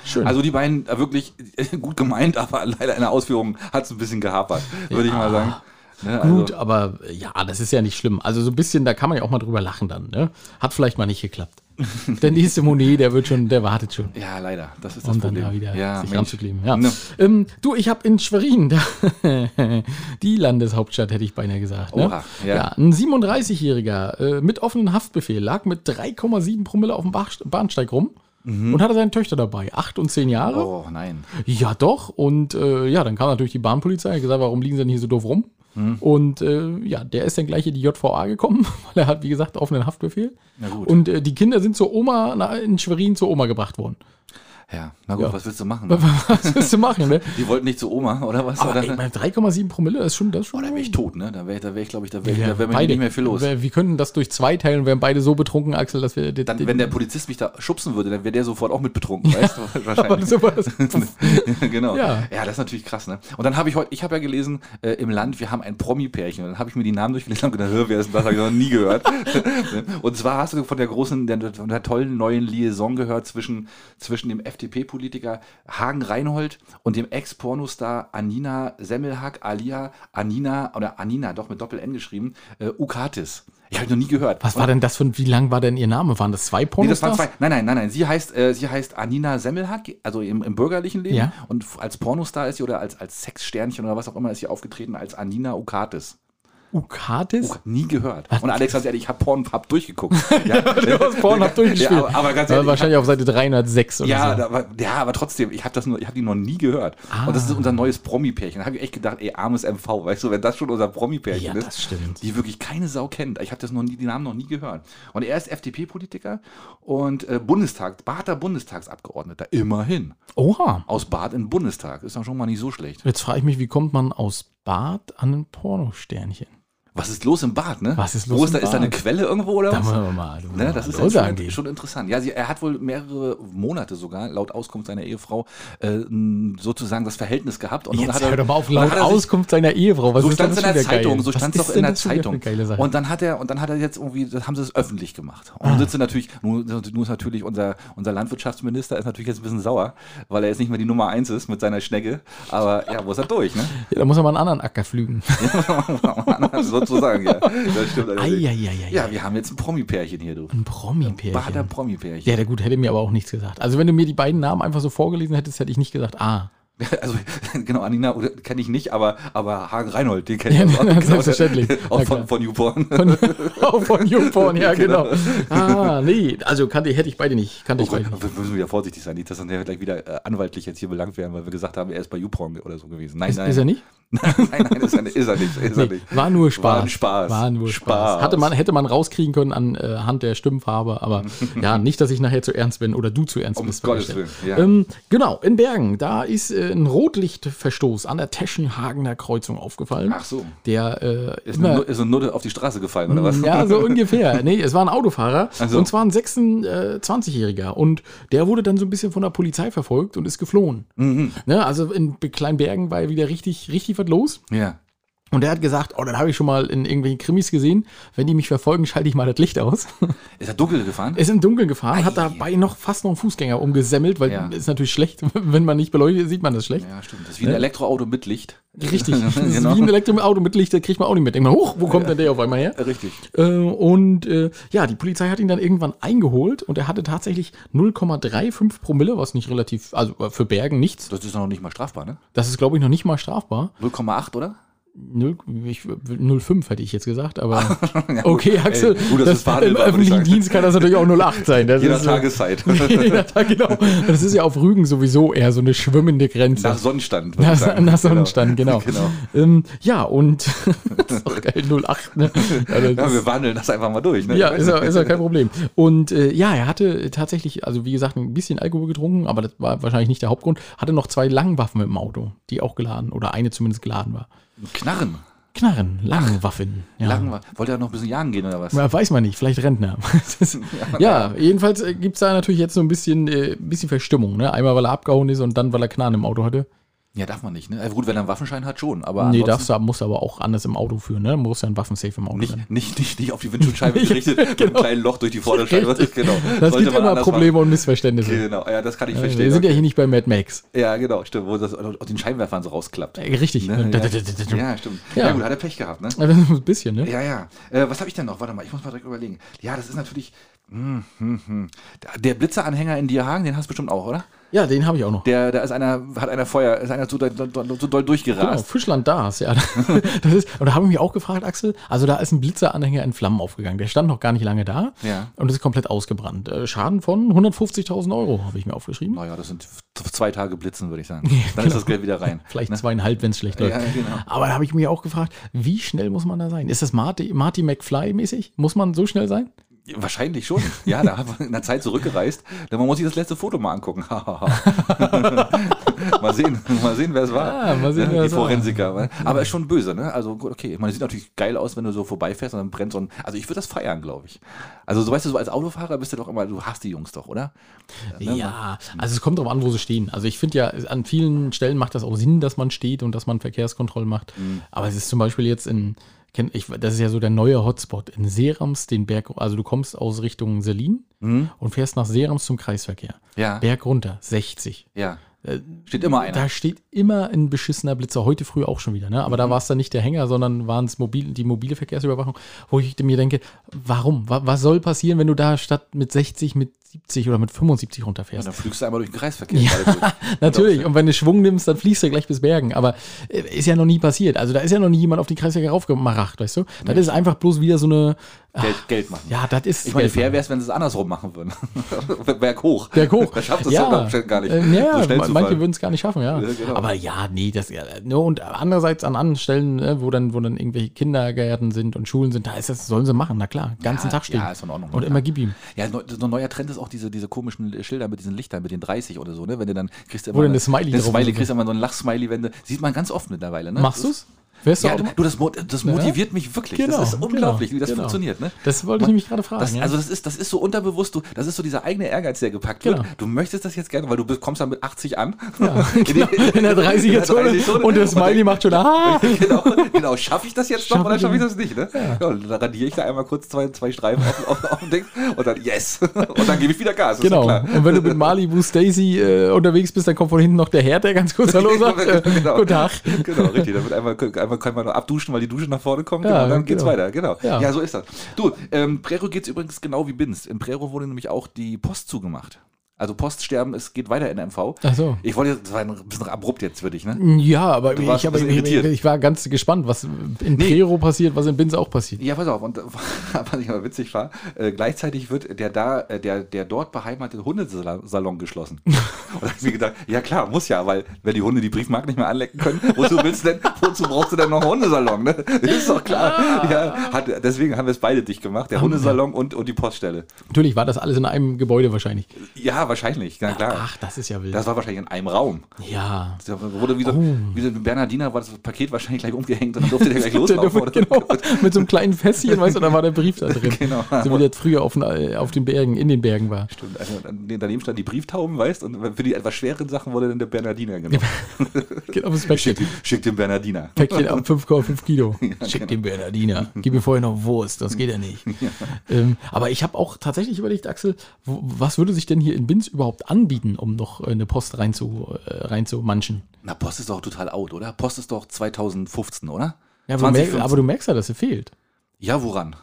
Schön. Also die beiden äh, wirklich <laughs> gut gemeint, aber leider in der Ausführung hat es ein bisschen gehapert, würde ich mal sagen. Ne, Gut, also, aber äh, ja, das ist ja nicht schlimm. Also so ein bisschen, da kann man ja auch mal drüber lachen dann. Ne? Hat vielleicht mal nicht geklappt. <laughs> Der nächste Monet, der wird schon, der wartet schon. Ja, leider. Das ist das Um dann Problem. da wieder ja, sich ranzukleben. Ja. Ne. Ähm, du, ich habe in Schwerin, da, <laughs> die Landeshauptstadt hätte ich beinahe gesagt. Ne? Oha, ja. ja. Ein 37-Jähriger äh, mit offenem Haftbefehl lag mit 3,7 Promille auf dem Bahnsteig rum und hatte seine Töchter dabei, 8 und 10 Jahre. Mhm. Oh, nein. Ja, doch. Und äh, ja, dann kam natürlich die Bahnpolizei und gesagt, warum liegen sie denn hier so doof rum? Mhm. Und äh, ja, der ist dann gleich in die JVA gekommen, <laughs> weil er hat, wie gesagt, offenen Haftbefehl. Na gut. Und äh, die Kinder sind zur Oma, na, in Schwerin zur Oma gebracht worden. Ja, na gut, Ja. was willst du machen? <laughs> Was willst du machen, ne? Die wollten nicht zu Oma, oder was? Aber oder ey, bei 3,7 Promille das ist schon das schon. Oh, da wäre ich tot, ne? Da wäre da wär ich, glaube ich, da wäre Ja, da wär beide. nicht mehr viel los. Wir, wir könnten das durch zwei teilen und wären beide so betrunken, Axel, dass wir. Dann, wenn der Polizist mich da schubsen würde, dann wäre der sofort auch mit betrunken, weißt du? <laughs> Wahrscheinlich. sowas. <laughs> genau. Ja. Ja. das ist natürlich krass, ne? Und dann habe ich heute, ich habe ja gelesen, äh, im Land, wir haben ein Promi-Pärchen. Und dann habe ich mir die Namen durchgelesen und gedacht, hör, wer ist das? Habe ich noch nie gehört. und zwar hast du von der großen, der, von der tollen neuen Liaison gehört zwischen, zwischen dem FDP-Politiker Hagen Reinhold und dem Ex-Pornostar Anina Semmelhack, alia Anina, oder Anina, doch mit Doppel-N geschrieben, äh, Ukatis. Ich habe noch nie gehört. Was war denn das für, wie lang war denn ihr Name? Waren das zwei Nee, das waren Pornostars? zwei. Nein, nein, nein, nein. Sie heißt, äh, sie heißt Anina Semmelhack, also im, im bürgerlichen Leben. Ja. Und als Pornostar ist sie oder als, als Sexsternchen oder was auch immer ist sie aufgetreten als Anina Ukatis. Ukatis? Oh, nie gehört. Und Alex, ganz ehrlich, ich habe Pornhub durchgeguckt. <laughs> ja, Du hast <laughs> Pornhub durchgespielt. Ja, aber, ganz ehrlich, wahrscheinlich auf Seite 306 oder ja, so. da, aber, ja, aber trotzdem, ich habe das nur, ich habe die noch nie gehört. Und das ist Ah. unser neues Promi-Pärchen. Da habe ich echt gedacht, ey, armes MV, weißt du, wenn das schon unser Promi-Pärchen Ja, ist, das stimmt. die wirklich keine Sau kennt. Ich habe das noch nie, die Namen noch nie gehört. Und er ist FDP-Politiker und äh, Bundestag, Bader Bundestagsabgeordneter, immerhin. Oha. Aus Bad in den Bundestag. Ist doch schon mal nicht so schlecht. Jetzt frage ich mich, wie kommt man aus Bad an ein Pornosternchen? Was ist los im Bad, ne? Was ist los Wo ist im da, ist da eine? Quelle irgendwo oder Da was? wollen wir mal. da Ne, mal das ist halt schon, schon interessant. Ja, sie, er hat wohl mehrere Monate sogar, laut Auskunft seiner Ehefrau, äh, sozusagen das Verhältnis gehabt. Und Jetzt hat er, hör doch mal auf, laut sich- Auskunft seiner Ehefrau. Was so ist stand es in der Zeitung, geil? so stand ist es doch in der Zeitung. Und dann hat er, und dann hat er jetzt irgendwie, das haben sie es öffentlich gemacht. Und Ah. sitzt natürlich, nun, nun ist natürlich unser, unser Landwirtschaftsminister ist natürlich jetzt ein bisschen sauer, weil er jetzt nicht mehr die Nummer eins ist mit seiner Schnecke. Aber ja, muss er durch, ne? Ja, da muss er mal einen anderen Acker flügen. <laughs> Sozusagen, ja. <laughs> Das stimmt. allerdings. Eieieiei. Ja, wir haben jetzt ein Promi-Pärchen hier, du. Ein Promi-Pärchen. Bader Promi-Pärchen. Ja, der gut, hätte mir aber auch nichts gesagt. Also wenn du mir die beiden Namen einfach so vorgelesen hättest, hätte ich nicht gesagt, ah. <laughs> Also, genau, Anina kenne ich nicht, aber, aber Hagen Reinhold, den kenne ich Ja, auch. <laughs> Genau, selbstverständlich. Auch Na von, von YouPorn. Von, auch von YouPorn, ja, genau. Ah, nee, also kannte, hätte ich beide nicht. Kannte Oh ich beide nicht. wir müssen wieder vorsichtig sein, nicht, dass dann gleich wieder äh, anwaltlich jetzt hier belangt werden, weil wir gesagt haben, er ist bei YouPorn oder so gewesen. Nein, Ist, nein. ist er nicht? <laughs> nein, nein, ist er nicht. Ist er nicht, ist er Nee, nicht. war nur Spaß. War Spaß. War nur Spaß. Spaß. Hatte man, hätte man rauskriegen können anhand der Stimmfarbe, aber <laughs> ja, nicht, dass ich nachher zu ernst bin oder du zu ernst Um bist. Gottes. Willen, ja. Ähm, genau, in Bergen, da ist äh, ein Rotlichtverstoß an der Teschenhagener Kreuzung aufgefallen. Ach so. Der äh, Ist immer, eine, ist eine Nutte auf die Straße gefallen, oder was? Ja, so <laughs> ungefähr. Nee, es war ein Autofahrer so. und zwar ein 26-Jähriger und der wurde dann so ein bisschen von der Polizei verfolgt und ist geflohen. Mhm. Ne, also in Kleinbergen war ja wieder richtig, richtig was los. Ja. Und der hat gesagt, oh, dann habe ich schon mal in irgendwelchen Krimis gesehen, wenn die mich verfolgen, schalte ich mal das Licht aus. <laughs> Ist er dunkel gefahren? ist im Dunkeln gefahren, hat dabei noch fast noch einen Fußgänger umgesemmelt, weil Ja. ist natürlich schlecht, <laughs> wenn man nicht beleuchtet, sieht man das schlecht. Ja, stimmt. Das ist wie ein Elektroauto mit Licht. Richtig. <laughs> Das ist Genau. wie ein Elektroauto mit Licht, da kriegt man auch nicht mit. Denkt man, hoch, wo kommt denn der auf einmal her? Richtig. Äh, und äh, ja, die Polizei hat ihn dann irgendwann eingeholt und er hatte tatsächlich 0,35 Promille, was nicht relativ, also äh, für Bergen nichts. Das ist noch nicht mal strafbar, ne? Das ist, glaube ich, noch nicht mal strafbar. 0,8, oder? 0, ich, 0,5 hätte ich jetzt gesagt, aber <laughs> <laughs> okay, Axel, Ey, gut, das ist im öffentlichen. Dienst kann das natürlich auch 0,8 sein. Das <laughs> Jeder ist, äh, Tageszeit. jeder Tag, genau. Das ist ja auf Rügen sowieso eher so eine schwimmende Grenze. Nach Sonnenstand. Nach, nach Sonnenstand, genau. Genau. Ähm, ja, und das ist doch geil, 08, ne? Ja, das Ja, wir wandeln das einfach mal durch. Ne? Ja, ist ja, ist ja kein Problem. Und äh, ja, er hatte tatsächlich, also wie gesagt, ein bisschen Alkohol getrunken, aber das war wahrscheinlich nicht der Hauptgrund. Hatte noch zwei Langwaffen im Auto, die auch geladen oder eine zumindest geladen war. Knarren. Knarren, Langwaffen. Ja. Lang war. Wollte er noch ein bisschen jagen gehen oder was? Ja, weiß man nicht, vielleicht Rentner. <laughs> Ja, jedenfalls gibt es da natürlich jetzt so ein bisschen, äh, bisschen Verstimmung. Ne? Einmal, weil er abgehauen ist und dann, weil er Knarren im Auto hatte. Ja, darf man nicht. Ne? Also gut, wenn er einen Waffenschein hat, schon. Aber Nee, darfst du, musst aber auch anders im Auto führen. Ne? Du musst ja ein Waffensafe im Auto nicht, sein. nicht, nicht, nicht auf die Windschutzscheibe <laughs> gerichtet, mit einem genau. kleinen Loch durch die Vorderscheibe. <laughs> Genau. Das Sollte gibt immer Probleme und Missverständnisse. machen. Genau, ja, das kann ich Ja, verstehen. wir sind ja okay. hier nicht bei Mad Max. ja, genau, stimmt, wo das aus den Scheinwerfern so rausklappt. Äh, Richtig. Ne? Ja. da- ja, stimmt. Ja. Ja. gut, hat er Pech gehabt, ne? <laughs> Ein bisschen, ne? Ja, ja. Äh, was habe ich denn noch? Warte mal, ich muss mal direkt überlegen. Ja, das ist natürlich, Der Blitzeranhänger in Dierhagen, den hast du bestimmt auch, oder? Ja, den habe ich auch noch. Der, da ist einer, hat einer Feuer, ist einer so, so, doll Genau, durchgerast. Fischland das, ja. <laughs> Das ist, und da habe ich mich auch gefragt, Axel, also da ist ein Blitzeranhänger in Flammen aufgegangen. Der stand noch gar nicht lange da Ja. und ist komplett ausgebrannt. Äh, Schaden von 150.000 Euro, habe ich mir aufgeschrieben. Naja, das sind zwei Tage Blitzen, würde ich sagen. <laughs> Dann ist das Geld wieder rein. Vielleicht Ne? zweieinhalb, wenn es schlecht läuft. Ja, genau. Aber da habe ich mich auch gefragt, wie schnell muss man da sein? Ist das Marty, Marty McFly mäßig? Muss man so schnell sein? Wahrscheinlich schon. Ja, da haben wir in der Zeit zurückgereist. Denn man muss sich das letzte Foto mal angucken. <laughs> mal sehen, mal sehen, wer es war. Ah, mal sehen, wer Die es war. Forensiker. Aber ist schon böse, ne? Also gut, okay. Meine, sieht natürlich geil aus, wenn du so vorbeifährst und dann brennt so ein. Also ich würde das feiern, glaube ich. Also so weißt du, so als Autofahrer bist du doch immer, du hast die Jungs doch, oder? Ja, also es kommt darauf an, wo sie stehen. Also ich finde ja, an vielen Stellen macht das auch Sinn, dass man steht und dass man Verkehrskontrollen macht. Aber es ist zum Beispiel jetzt in, kenn- ich, das ist ja so der neue Hotspot in Serams, den Berg, also du kommst aus Richtung Selin und fährst nach Serams zum Kreisverkehr. Ja. Berg runter, 60. Ja. Steht immer einer. Da steht immer ein beschissener Blitzer, heute früh auch schon wieder. Ne? Aber Mhm. da war es dann nicht der Hänger, sondern waren es mobil, die mobile Verkehrsüberwachung, wo ich mir denke, warum? Wa- Was soll passieren, wenn du da statt mit 60, mit 70 oder mit 75 Ja, runterfährst? dann flügst du einmal durch den Kreisverkehr. durch. <laughs> Natürlich, und wenn du Schwung nimmst, dann fliegst du gleich bis Bergen. Aber äh, ist ja noch nie passiert. Also da ist ja noch nie jemand auf die Kreisverkehr raufgemacht, weißt du? Das ist einfach bloß wieder so eine. Geld, Geld machen. Ja, das ist. Ich meine, fair wäre es, wenn sie es andersrum machen würden. <laughs> Berg hoch. Berg hoch. <laughs> Da schafft es ja, doch gar nicht. Äh, ja, so manche würden es gar nicht schaffen, ja. Ja, genau. Aber ja, nee, das ja, ne, und andererseits an anderen Stellen, ne, wo dann, wo dann irgendwelche Kindergärten sind und Schulen sind, da ist das, sollen sie machen, na klar, ganzen Ja, Tag stehen. ja, ist in Ordnung, Und ja. immer gib ihm. Ja, so ein neuer Trend ist auch diese, diese komischen Schilder mit diesen Lichtern, mit den 30 oder so, ne? Wenn du dann kriegst du immer Wo dann eine Smiley eine Smiley kriegst du immer so ein Lachsmiley, wenn du, sieht man ganz oft mittlerweile, ne? Machst du's? Fährst du Ja, du, du, das, das motiviert mich wirklich. Genau, das ist unglaublich, genau, wie das genau. funktioniert, ne? Das wollte ich nämlich gerade fragen. Das, ja. also das ist, das ist so unterbewusst, du, das ist so dieser eigene Ehrgeiz, der gepackt Genau. wird. Du möchtest das jetzt gerne, weil du kommst dann mit 80 an. ja, <laughs> genau, in der 30er-Zone 30er-Zone. und der Smiley macht schon, ah! <laughs> genau, genau. Schaffe ich das jetzt noch Schaff oder ich schaffe ich den- das nicht? Ne? Ja. und dann radiere ich da einmal kurz zwei, zwei Streifen auf, auf, auf dem Ding und dann yes. <laughs> Und dann gebe ich wieder Gas. ist Genau. Und wenn du mit Malibu Stacy äh, unterwegs bist, dann kommt von hinten noch der Herr, der ganz kurz Hallo sagt. Äh, Genau. Guten Tag. Genau, richtig. Dann wird einmal, einmal kann man noch abduschen, weil die Dusche nach vorne kommt. Ja, genau, und dann geht's genau. weiter. Genau. Ja. Ja. so ist das. Du, ähm, Prero geht's übrigens genau wie Binz. In Prero wurde nämlich auch die Post zugemacht. Also Poststerben, es geht weiter in MV. Ach so. Ich wollte, das war ein bisschen abrupt jetzt für dich, ne? Ja, aber ich, aber ich, ich war ganz gespannt, was in Prero passiert, was in Binz auch passiert. Ja, pass auf, und <laughs> was ich aber witzig war, äh, gleichzeitig wird der da, äh, der, der dort beheimatete Hundesalon geschlossen. <laughs> und da habe ich mir gedacht, ja klar, muss ja, weil wenn die Hunde die Briefmarke nicht mehr anlecken können, wozu willst du denn, wozu brauchst du denn noch einen Hundesalon? Ne? Ist doch klar. Ah. Ja, hat, deswegen haben wir es beide dicht gemacht, der Hundesalon und, und die Poststelle. Natürlich war das alles in einem Gebäude wahrscheinlich. Ja, wahrscheinlich, na klar. Ach, das ist ja wild. Das war wahrscheinlich in einem Raum. ja. Da wurde wie so, Oh. wie so ein Bernardiner war das Paket wahrscheinlich gleich umgehängt und dann durfte der gleich <laughs> Der loslaufen. durfte- genau, <laughs> mit so einem kleinen Fässchen, weißt du, da war der Brief da drin. <laughs> Genau. So wie das früher auf, den, äh, auf den Bergen, in den Bergen war. Stimmt, also daneben stand die Brieftauben, weißt und für die etwas schweren Sachen wurde dann der Bernardiner genommen. Geht auf das Päckchen. Schick, schick den Bernardiner. Päckchen ab 5,5 Kilo. Schick genau. den Bernardiner. Gib mir vorher noch Wurst, das geht ja nicht. Ähm, aber ich habe auch tatsächlich überlegt, Axel, was würde sich denn hier in Binz überhaupt anbieten, um noch eine Post rein zu, äh, rein zu manchen? Na, Post ist doch total out, oder? Post ist doch 2015, oder? Ja, aber, du merkst, 2015. aber du merkst ja, dass sie fehlt. Ja, woran?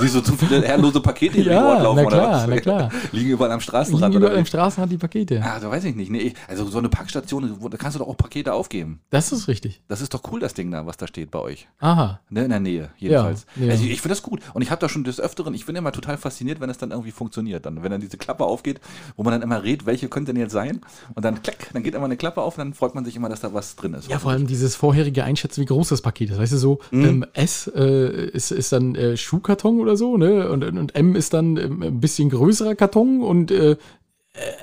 Siehst du zu viele herrenlose Pakete die Ja, Bord laufen na oder klar, was? na klar. Liegen überall am Liegen Straßenrand überall oder im wie? Straßenrand die Pakete. Ah, da weiß ich nicht. Nee, also so eine Packstation, da kannst du doch auch Pakete aufgeben. Das ist richtig. Das ist doch cool, das Ding da, was da steht bei euch. Aha. Ne, in der Nähe, jedenfalls. Ja, ja. Also ich finde das gut. Und ich habe da schon des Öfteren, ich bin immer total fasziniert, wenn es dann irgendwie funktioniert. Dann, wenn dann diese Klappe aufgeht, wo man dann immer redet, welche könnte denn jetzt sein? Und dann klack, dann geht immer eine Klappe auf und dann freut man sich immer, dass da was drin ist. Ja, vor allem dieses vorherige Einschätzen, wie groß das Paket ist. Weißt du, so Mhm. ähm, S äh, ist, ist dann äh, Schuhkarton oder so, ne? Und, und M ist dann ähm, ein bisschen größerer Karton und äh,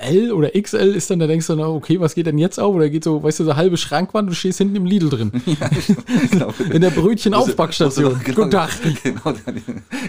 L oder XL ist dann, da denkst du, na, okay, was geht denn jetzt auf? Oder geht so, weißt du, so halbe Schrankwand, du stehst hinten im Lidl drin. <laughs> genau. <laughs> In der Brötchenaufbackstation. Genau, Guten Tag. <laughs> Genau, dann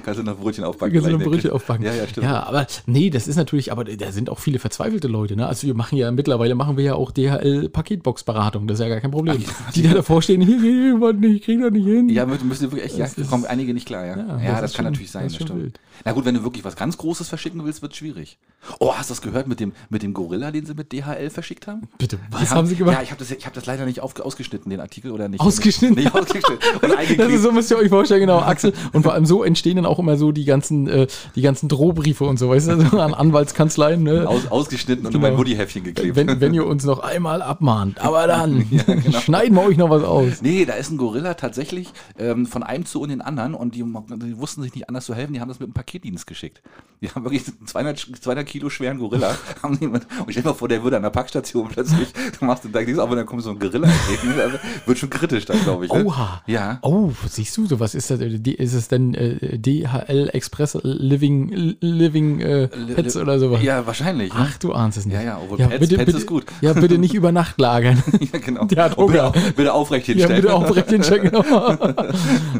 kannst du noch Brötchen aufbacken. Kannst du noch ne? Brötchen aufbacken. Ja, ja, stimmt. Ja, aber nee, das ist natürlich, aber da sind auch viele verzweifelte Leute. Ne? Also wir machen ja, mittlerweile machen wir ja auch DHL-Paketbox-Beratung. Das ist ja gar kein Problem. die da davor stehen, hier geht nicht, ich krieg das nicht hin. Ja, müssen müssen wirklich echt, ja, Das ist- kommen einige nicht klar, ja. Ja, Ja, das das, kann schon- natürlich sein, das stimmt. wild. Na gut, wenn du wirklich was ganz Großes verschicken willst, wird es schwierig. Oh, hast du das gehört mit dem, mit dem Gorilla, den sie mit DHL verschickt haben? Bitte, was haben, Sie gemacht? Ja, ich habe das, ich hab das leider nicht auf, ausgeschnitten, den Artikel, oder nicht? Ausgeschnitten? Nicht ausgeschnitten. <laughs> Das ist so müsst ihr euch vorstellen, genau, Axel. Und vor allem so entstehen dann auch immer so die ganzen, äh, die ganzen Drohbriefe und so, weißt du, so an Anwaltskanzleien, ne? Aus, ausgeschnitten und Genau. in mein Mutti-Häffchen geklebt. Wenn, wenn ihr <laughs> uns noch einmal abmahnt. Aber dann <laughs> genau. schneiden wir euch noch was aus. Nee, da ist ein Gorilla tatsächlich ähm, von einem zu und den anderen und die, die wussten sich nicht anders zu helfen, die haben das mit einem Paketdienst geschickt. Die haben wirklich einen 200, 200 Kilo schweren Gorilla. <laughs> haben mit, und stell dir mal vor, der würde an der Packstation plötzlich, du machst den denkst, aber dann kommt so ein Gorilla entgegen, also wird schon kritisch dann, glaube ich. Ne? Oha. Ja. Oh, siehst du, so was ist das? Die- Ist es denn äh, DHL Express Living Living äh, Pets oder sowas? Ja, wahrscheinlich. Ne? Ach, du ahnst es nicht. Ja, ja, obwohl Pets- Pets ist gut. Ja, bitte nicht über Nacht lagern. <laughs> ja, genau. Der hat Und bitte, Hunger. au- bitte aufrecht ja, hinstellen. bitte aufrecht Check.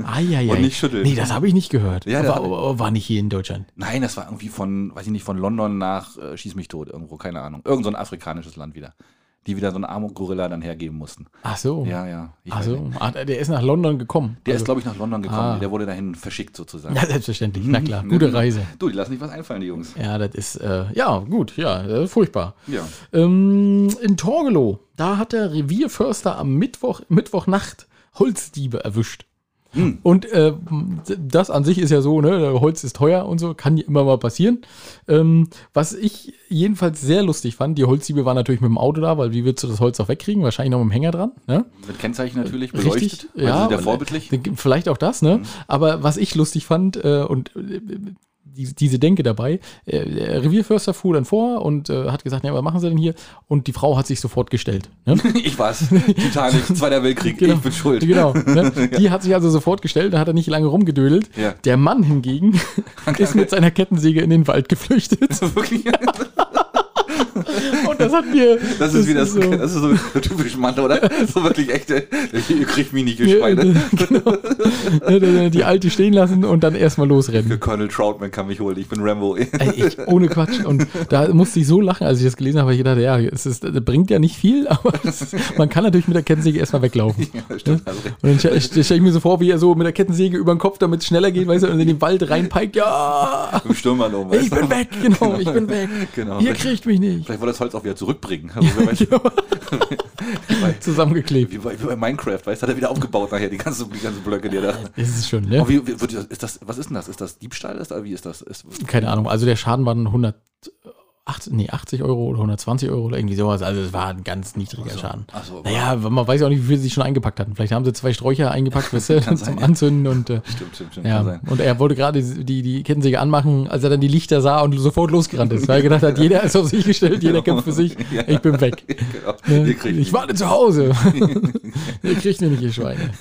Eieiei. <laughs> Und nicht schütteln. Nee, das habe ich nicht gehört. Ja, ich- war, war nicht hier in Deutschland. Nein, das war irgendwie von, weiß ich nicht, von London nach äh, Schieß mich tot irgendwo, keine Ahnung. Irgend so ein afrikanisches Land wieder. Die wieder so einen armen Gorilla dann hergeben mussten. Ach so. Ja, ja. Ach so. nicht. Ah, der ist nach London gekommen. Der Also- ist, glaube ich, nach London gekommen. Ah. Der wurde dahin verschickt sozusagen. Ja, selbstverständlich. Na klar. Gute <laughs> Reise. Du, die lassen nicht was einfallen, die Jungs. Ja, das ist, äh, ja, gut. Ja, äh, furchtbar. Ja. Ähm, in Torgelow, da hat der Revierförster am Mittwoch, Mittwochnacht Holzdiebe erwischt. Hm. Und äh, das an sich ist ja so, ne, Holz ist teuer und so, kann immer mal passieren. Ähm, was ich jedenfalls sehr lustig fand, die Holzdiebe waren natürlich mit dem Auto da, weil wie willst du das Holz auch wegkriegen? Wahrscheinlich noch mit dem Hänger dran. Ne? Mit Kennzeichen natürlich beleuchtet. Richtig, weil ja. und, vorbildlich. äh, Vielleicht auch das, ne? Aber was ich lustig fand äh, und äh, die, diese Denke dabei, äh, Revierförster fuhr dann vor und äh, hat gesagt, ja, was machen Sie denn hier? Und die Frau hat sich sofort gestellt. Ne? <laughs> ich war's. Titanic, Zweiter Weltkrieg, ich bin schuld. Genau. Ne? <laughs> Die hat sich also sofort gestellt, da hat er nicht lange rumgedödelt. Ja. Der Mann hingegen <laughs> ist mit seiner Kettensäge in den Wald geflüchtet. Wirklich? <laughs> Und das hat mir. Das ist wieder so. so, das ist so <laughs> der typische Mann, oder? So wirklich echte, ihr kriegt mich nicht, ihr Schweine. <laughs> genau. Die Alte stehen lassen und dann erstmal losrennen. Colonel Troutman kann mich holen, ich bin Rambo. Ey, ich, ohne Quatsch. Und da musste ich so lachen, als ich das gelesen habe, weil ich dachte, ja, es ist, das bringt ja nicht viel, aber es, man kann natürlich mit der Kettensäge erstmal weglaufen. ja, stimmt. Also, Und dann stelle stell ich mir so vor, wie er so mit der Kettensäge über den Kopf, damit es schneller geht, weißt du, und in den Wald reinpeigt. Ja, im Stürmer um, ich bin weg, genau, ich bin weg. Genau. Ihr kriegt mich nicht. Vielleicht wollte das Holz auch wieder zurückbringen. Also, weiß, Genau. <laughs> bei, Zusammengeklebt. wie, bei, wie bei Minecraft, weißt du, hat er wieder aufgebaut nachher, die ganzen, die ganzen Blöcke, die er da. <laughs> Ist es schon, ne? Oh, wie, wie, das- ist das, was ist denn das? Ist das Diebstahl? Ist, oder wie ist das? Ist, Keine Ahnung. Also der Schaden war dann 180, nee, 80 Euro oder 120 Euro oder irgendwie sowas. Also es war ein ganz niedriger Schaden. ach so, Naja, man weiß ja auch nicht, wie viel sie schon eingepackt hatten. Vielleicht haben sie zwei Sträucher eingepackt, <laughs> weißt du, zum sein, ja. Anzünden und äh, Stimmt, stimmt, stimmt. ja. Und er wollte gerade die, die Kettensäge anmachen, als er dann die Lichter sah und sofort losgerannt ist, weil er gedacht hat, jeder ist auf sich gestellt, jeder kämpft für sich, <laughs> Ja. ich bin weg. <laughs> Genau. Ne? Ich warte zu Hause. Ihr kriegt nicht, ihr Schweine.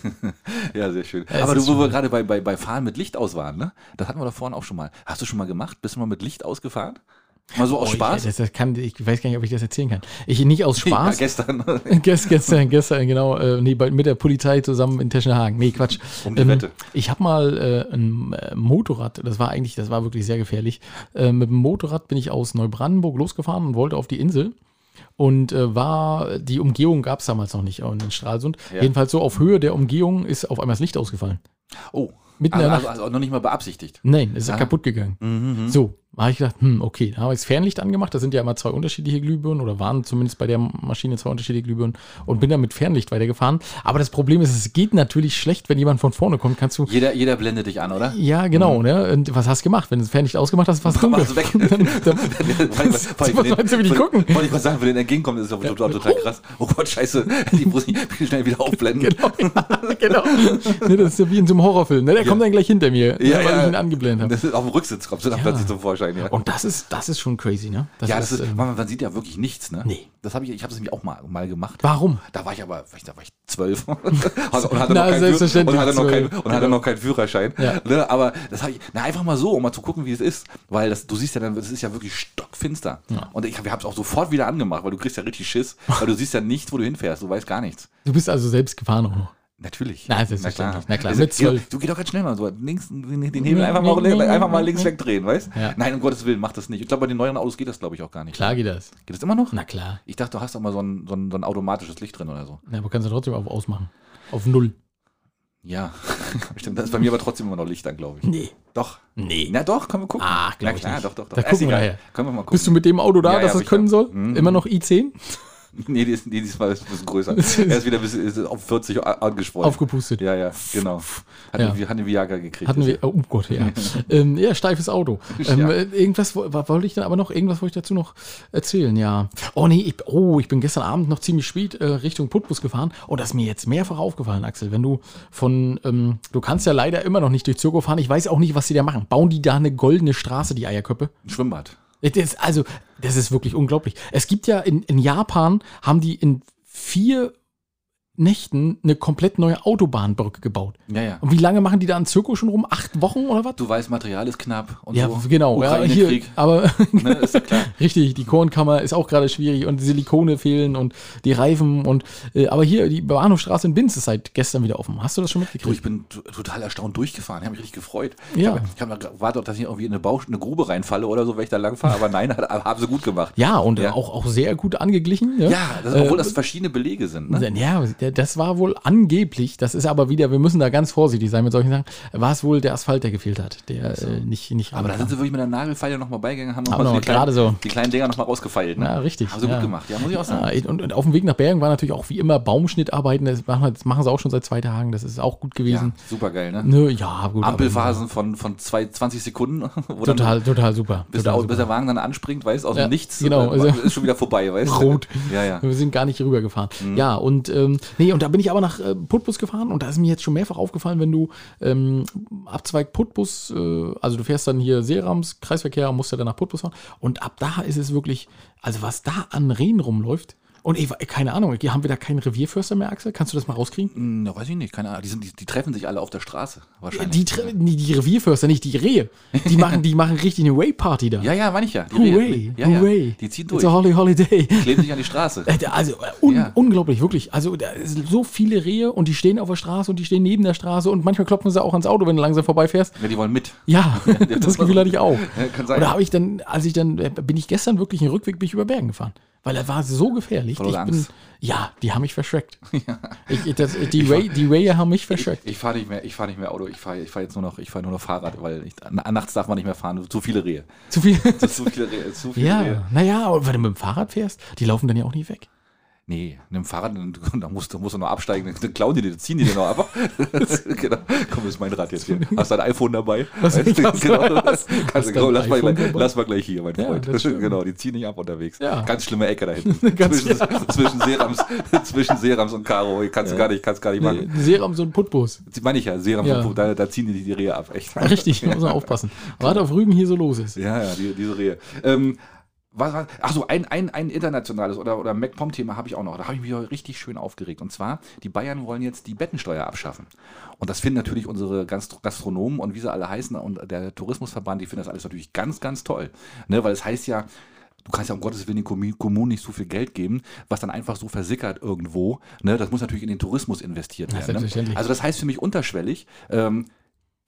Ja, sehr schön. Aber du, wo wir gerade bei, bei, bei Fahren mit Licht aus waren, ne? Das hatten wir da vorhin auch schon mal. Hast du schon mal gemacht? Bist du mal mit Licht ausgefahren? Mal so aus Oh, Spaß? Ich, das, kann, ich weiß gar nicht, ob ich das erzählen kann. Ich nicht aus <laughs> Spaß. Ja, gestern. <laughs> Gest, gestern, gestern, genau, äh, nee, bei, mit der Polizei zusammen in Teschenhagen. Nee, Quatsch. Um die Wette. Ich habe mal äh, ein äh, Motorrad, das war eigentlich, das war wirklich sehr gefährlich. Äh, mit dem Motorrad bin ich aus Neubrandenburg losgefahren und wollte auf die Insel. Und äh, war, die Umgehung gab es damals noch nicht in Stralsund. Ja. Jedenfalls so auf Höhe der Umgehung ist auf einmal das Licht ausgefallen. Oh. Mitten Also, also, Nacht. also noch nicht mal beabsichtigt. Nein, es ist Ah. kaputt gegangen. So, da habe ich gedacht, hm, okay, da habe ich das Fernlicht angemacht. Das sind ja immer zwei unterschiedliche Glühbirnen oder waren zumindest bei der Maschine zwei unterschiedliche Glühbirnen und bin dann mit Fernlicht weitergefahren. Aber das Problem ist, es geht natürlich schlecht, wenn jemand von vorne kommt. Kannst du. Jeder, jeder blendet dich an, oder? Ja, genau, ne? Und was hast du gemacht? Wenn du das Fernlicht ausgemacht hast, war es dunkel. Machst du weg. <laughs> Dann, dann, <laughs> Was was meinst du, wie die gucken? Wollte ich mal sagen, wenn den entgegenkommt, ist das total, total krass. Oh Gott, scheiße, die muss ich <laughs> schnell wieder aufblenden. genau. Ne, das ist ja wie in so einem Horrorfilm. Ne? Der kommt dann gleich hinter mir, Ja, weil ja. ich ihn angeblendet habe. Das auf dem Rücksitz kommt du dann plötzlich zum Vorschein, ja. Und das ist, das ist schon crazy, ne? ja, das ist, ähm, man, man sieht ja wirklich nichts, ne? Nee. Das habe ich, ich habe es nämlich auch mal, mal gemacht. Warum? Da war ich aber, da war ich zwölf <laughs> <laughs> und hatte noch keinen und hatte noch hatte noch keinen Führerschein. Ja. Ne, aber das habe ich, na einfach mal so, um mal zu gucken, wie es ist, weil das, du siehst ja dann, das ist ja wirklich stockfinster. Und ich, wir haben es auch sofort wieder angemacht, weil du kriegst ja richtig Schiss, weil du siehst ja nichts, wo du hinfährst, du weißt gar nichts. Du bist also selbst gefahren auch noch. Natürlich. Na, selbstverständlich. Na klar, Also, mit zwölf. Du geh doch ganz schnell mal so. Links, den Hebel einfach mal, einfach mal links wegdrehen, weißt Ja. Nein, um Gottes Willen, mach das nicht. Ich glaube, bei den neueren Autos geht das, glaube ich, auch gar nicht. Klar geht das. Geht das immer noch? Na klar. Ich dachte, du hast doch mal so ein, so ein, so ein automatisches Licht drin oder so. Ja, aber kannst du trotzdem auf ausmachen. Auf null. Ja, <laughs> stimmt. Das ist bei mir aber trotzdem immer noch Licht an, glaube ich. Nee. Doch. Nee. Na doch, können wir gucken. Ach, glaub Na klar, doch, doch, doch. Da gucken wir nachher. Können wir mal gucken. Bist du mit dem Auto da, Ja, ja, dass das sicher. können soll? Mhm. Immer noch i10? <laughs> Nee, die ist, nee, diesmal ist ein bisschen größer. <laughs> er ist wieder ein bisschen auf 40 a- angesprochen. Aufgepustet. Ja, ja, genau. Hatten, Ja. wir, hatten wir Viagra gekriegt. Hatten wir, oh Gott, ja. <laughs> ähm, ja, steifes Auto. Ähm, Ja. Irgendwas wo- wa- wollte ich dann aber noch, irgendwas wollte ich dazu noch erzählen, ja. Oh nee, ich, oh, ich bin gestern Abend noch ziemlich spät äh, Richtung Putbus gefahren. Oh, das ist mir jetzt mehrfach aufgefallen, Axel. Wenn du von, ähm, du kannst ja leider immer noch nicht durch Zirko fahren. Ich weiß auch nicht, was sie da machen. Bauen die da eine goldene Straße, die Eierköppe? Ein Schwimmbad. Also, das ist wirklich unglaublich. Es gibt ja in, in Japan, haben die in vier Nächten eine komplett neue Autobahnbrücke gebaut. Ja, ja. Und wie lange machen die da an Zirko schon rum? Acht Wochen oder was? Du weißt, Material ist knapp und Ja, so. genau. Ja, hier, aber ne, ist ja klar. <laughs> richtig, die Kornkammer ist auch gerade schwierig und die Silikone fehlen und die Reifen und äh, aber hier die Bahnhofstraße in Binz ist seit gestern wieder offen. Hast du das schon Du, mitgekriegt? ich bin total erstaunt durchgefahren. Ich habe mich richtig gefreut. Ja. Ich habe hab gewartet, dass ich irgendwie in eine, Bausch eine Grube reinfalle oder so, wenn ich da lang fahre. Aber nein, <laughs> haben sie gut gemacht. ja, und äh, Ja. auch, auch sehr gut angeglichen. Ja, Ja, das, obwohl das verschiedene Belege sind. Ne? Ja, der- das war wohl angeblich, das ist aber wieder, wir müssen da ganz vorsichtig sein mit solchen Sachen, war es wohl der Asphalt, der gefehlt hat, der äh, nicht, nicht Aber da sind sie wirklich mit der Nagelfeile nochmal beigegangen, haben noch Haben mal noch die, kleinen, gerade so. die kleinen Dinger nochmal rausgefeilt. Ne? Ja, richtig. Haben sie ja. gut gemacht, ja, muss ich auch sagen. Ja, und, und auf dem Weg nach Bergen war natürlich auch wie immer Baumschnittarbeiten. Das machen, das machen sie auch schon seit zwei Tagen. Das ist auch gut Ja, gewesen. super geil, ne? Nö, ja, gut. Ampelphasen von, von zwei, 20 Sekunden. <laughs> Total, total super. Bis, total der, super. bis der Wagen dann anspringt, weißt aus Ja, dem Nichts. genau, äh, also- ist schon wieder vorbei, weißt du? <laughs> Rot. Ja, ja. Wir sind gar nicht rübergefahren. Mhm. Ja, und ähm, nee, und da bin ich aber nach äh, Putbus gefahren und da ist mir jetzt schon mehrfach aufgefallen, wenn du ähm, Abzweig Putbus, äh, also du fährst dann hier Seerams, Kreisverkehr musst ja dann nach Putbus fahren. Und ab da ist es wirklich, also was da an Rehen rumläuft. Und ich, keine Ahnung, haben wir da keinen Revierförster mehr, Axel? Kannst du das mal rauskriegen? Hm, Ja, weiß ich nicht, keine Ahnung. Die, sind, die, die treffen sich alle auf der Straße, wahrscheinlich. Die, die, die Revierförster, nicht die Rehe. Die machen, die machen richtig eine Way-Party da. ja, ja, meine ich ja. Die Hooray, ja, ja. hooray. Die ziehen It's durch. a holly holiday. Kleben sich an die Straße. <laughs> Äh, Also äh, un Ja. unglaublich, wirklich. Also so viele Rehe und die stehen auf der Straße und die stehen neben der Straße und manchmal klopfen sie auch ans Auto, wenn du langsam vorbeifährst. Ja, die wollen mit. Ja, <laughs> <laughs> das Gefühl hatte ich auch. Ja, kann sein. Oder habe ich dann, als ich dann, äh, bin ich gestern wirklich einen Rückweg bin ich über Bergen gefahren. Weil er war so gefährlich. Voller ich bin, ja, die haben mich verschreckt. <laughs> Ich, ich, das, die, Ray, die Rayer haben mich verschreckt. Ich fahre nicht mehr, ich fahre nicht mehr Auto, ich fahre ich fahr jetzt nur noch, ich fahre nur noch Fahrrad, weil ich, na- nachts darf man nicht mehr fahren, zu viele Rehe. Zu viel. <laughs> Zu, viele Rehe, zu viele ja, Rehe. naja, und wenn du mit dem Fahrrad fährst, die laufen dann ja auch nie weg. Nee, dem Fahrrad, dann- <laughs> da musst, du musst du noch absteigen, dann klauen die dir, ziehen die dir noch ab. <laughs> genau. Komm, das ist mein Rad jetzt hier. Hast du ein iPhone dabei? Was- Weißt du, <laughs> genau. hast- Kannst komm, lass, mal, gleich- dabei? lass mal gleich hier, mein Ja, Freund. genau, die ziehen nicht ab unterwegs. Ja. Ganz schlimme Ecke da hinten. Zwischen, ja. zwischen, Serams, zwischen Serams und Karo. Kannst du gar nicht, kannst gar nicht machen. Seram so ein Puttbus. Das meine ich ja, Serams, und- da, da ziehen die die Rehe ab, echt. Richtig, muss man aufpassen. Warte auf Rügen hier so los ist. Ja, ja, die, diese Rehe. Ähm, was, was, ach so, ein, ein, ein internationales oder, oder MacPom-Thema habe ich auch noch. Da habe ich mich auch richtig schön aufgeregt. Und zwar, die Bayern wollen jetzt die Bettensteuer abschaffen. Und das finden natürlich unsere Gastro Gastronomen und wie sie alle heißen und der Tourismusverband, die finden das alles natürlich ganz, ganz toll. Ne, weil es heißt ja, Du kannst ja um Gottes Willen den Kommu- Kommunen nicht so viel Geld geben, was dann einfach so versickert irgendwo. Ne? Das muss natürlich in den Tourismus investiert werden. Ne? Also das heißt für mich unterschwellig, ähm,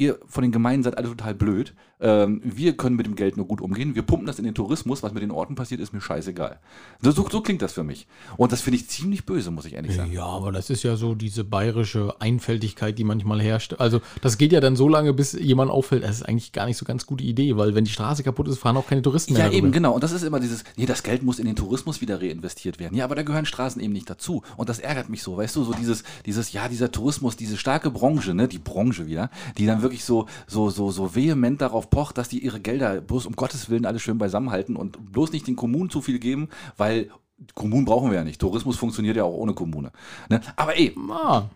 ihr von den Gemeinden seid alle total blöd. Ähm, wir können mit dem Geld nur gut umgehen. Wir pumpen das in den Tourismus. Was mit den Orten passiert, ist mir scheißegal. So, so, so klingt das für mich. Und das finde ich ziemlich böse, muss ich ehrlich sagen. Ja, aber das ist ja so diese bayerische Einfältigkeit, die manchmal herrscht. Also das geht ja dann so lange, bis jemand auffällt. Das ist eigentlich gar nicht so ganz gute Idee, weil wenn die Straße kaputt ist, fahren auch keine Touristen mehr. Ja, eben, genau. Und das ist immer dieses, nee, das Geld muss in den Tourismus wieder reinvestiert werden. Ja, aber da gehören Straßen eben nicht dazu. Und das ärgert mich so, weißt du, so dieses, dieses, ja, dieser Tourismus, diese starke Branche, ne, die Branche wieder, die dann wirklich so, so, so, so vehement darauf pocht, dass die ihre Gelder bloß um Gottes Willen alles schön beisammenhalten und bloß nicht den Kommunen zu viel geben, weil Kommunen brauchen wir ja nicht. Tourismus funktioniert ja auch ohne Kommune. Ne? Aber ey,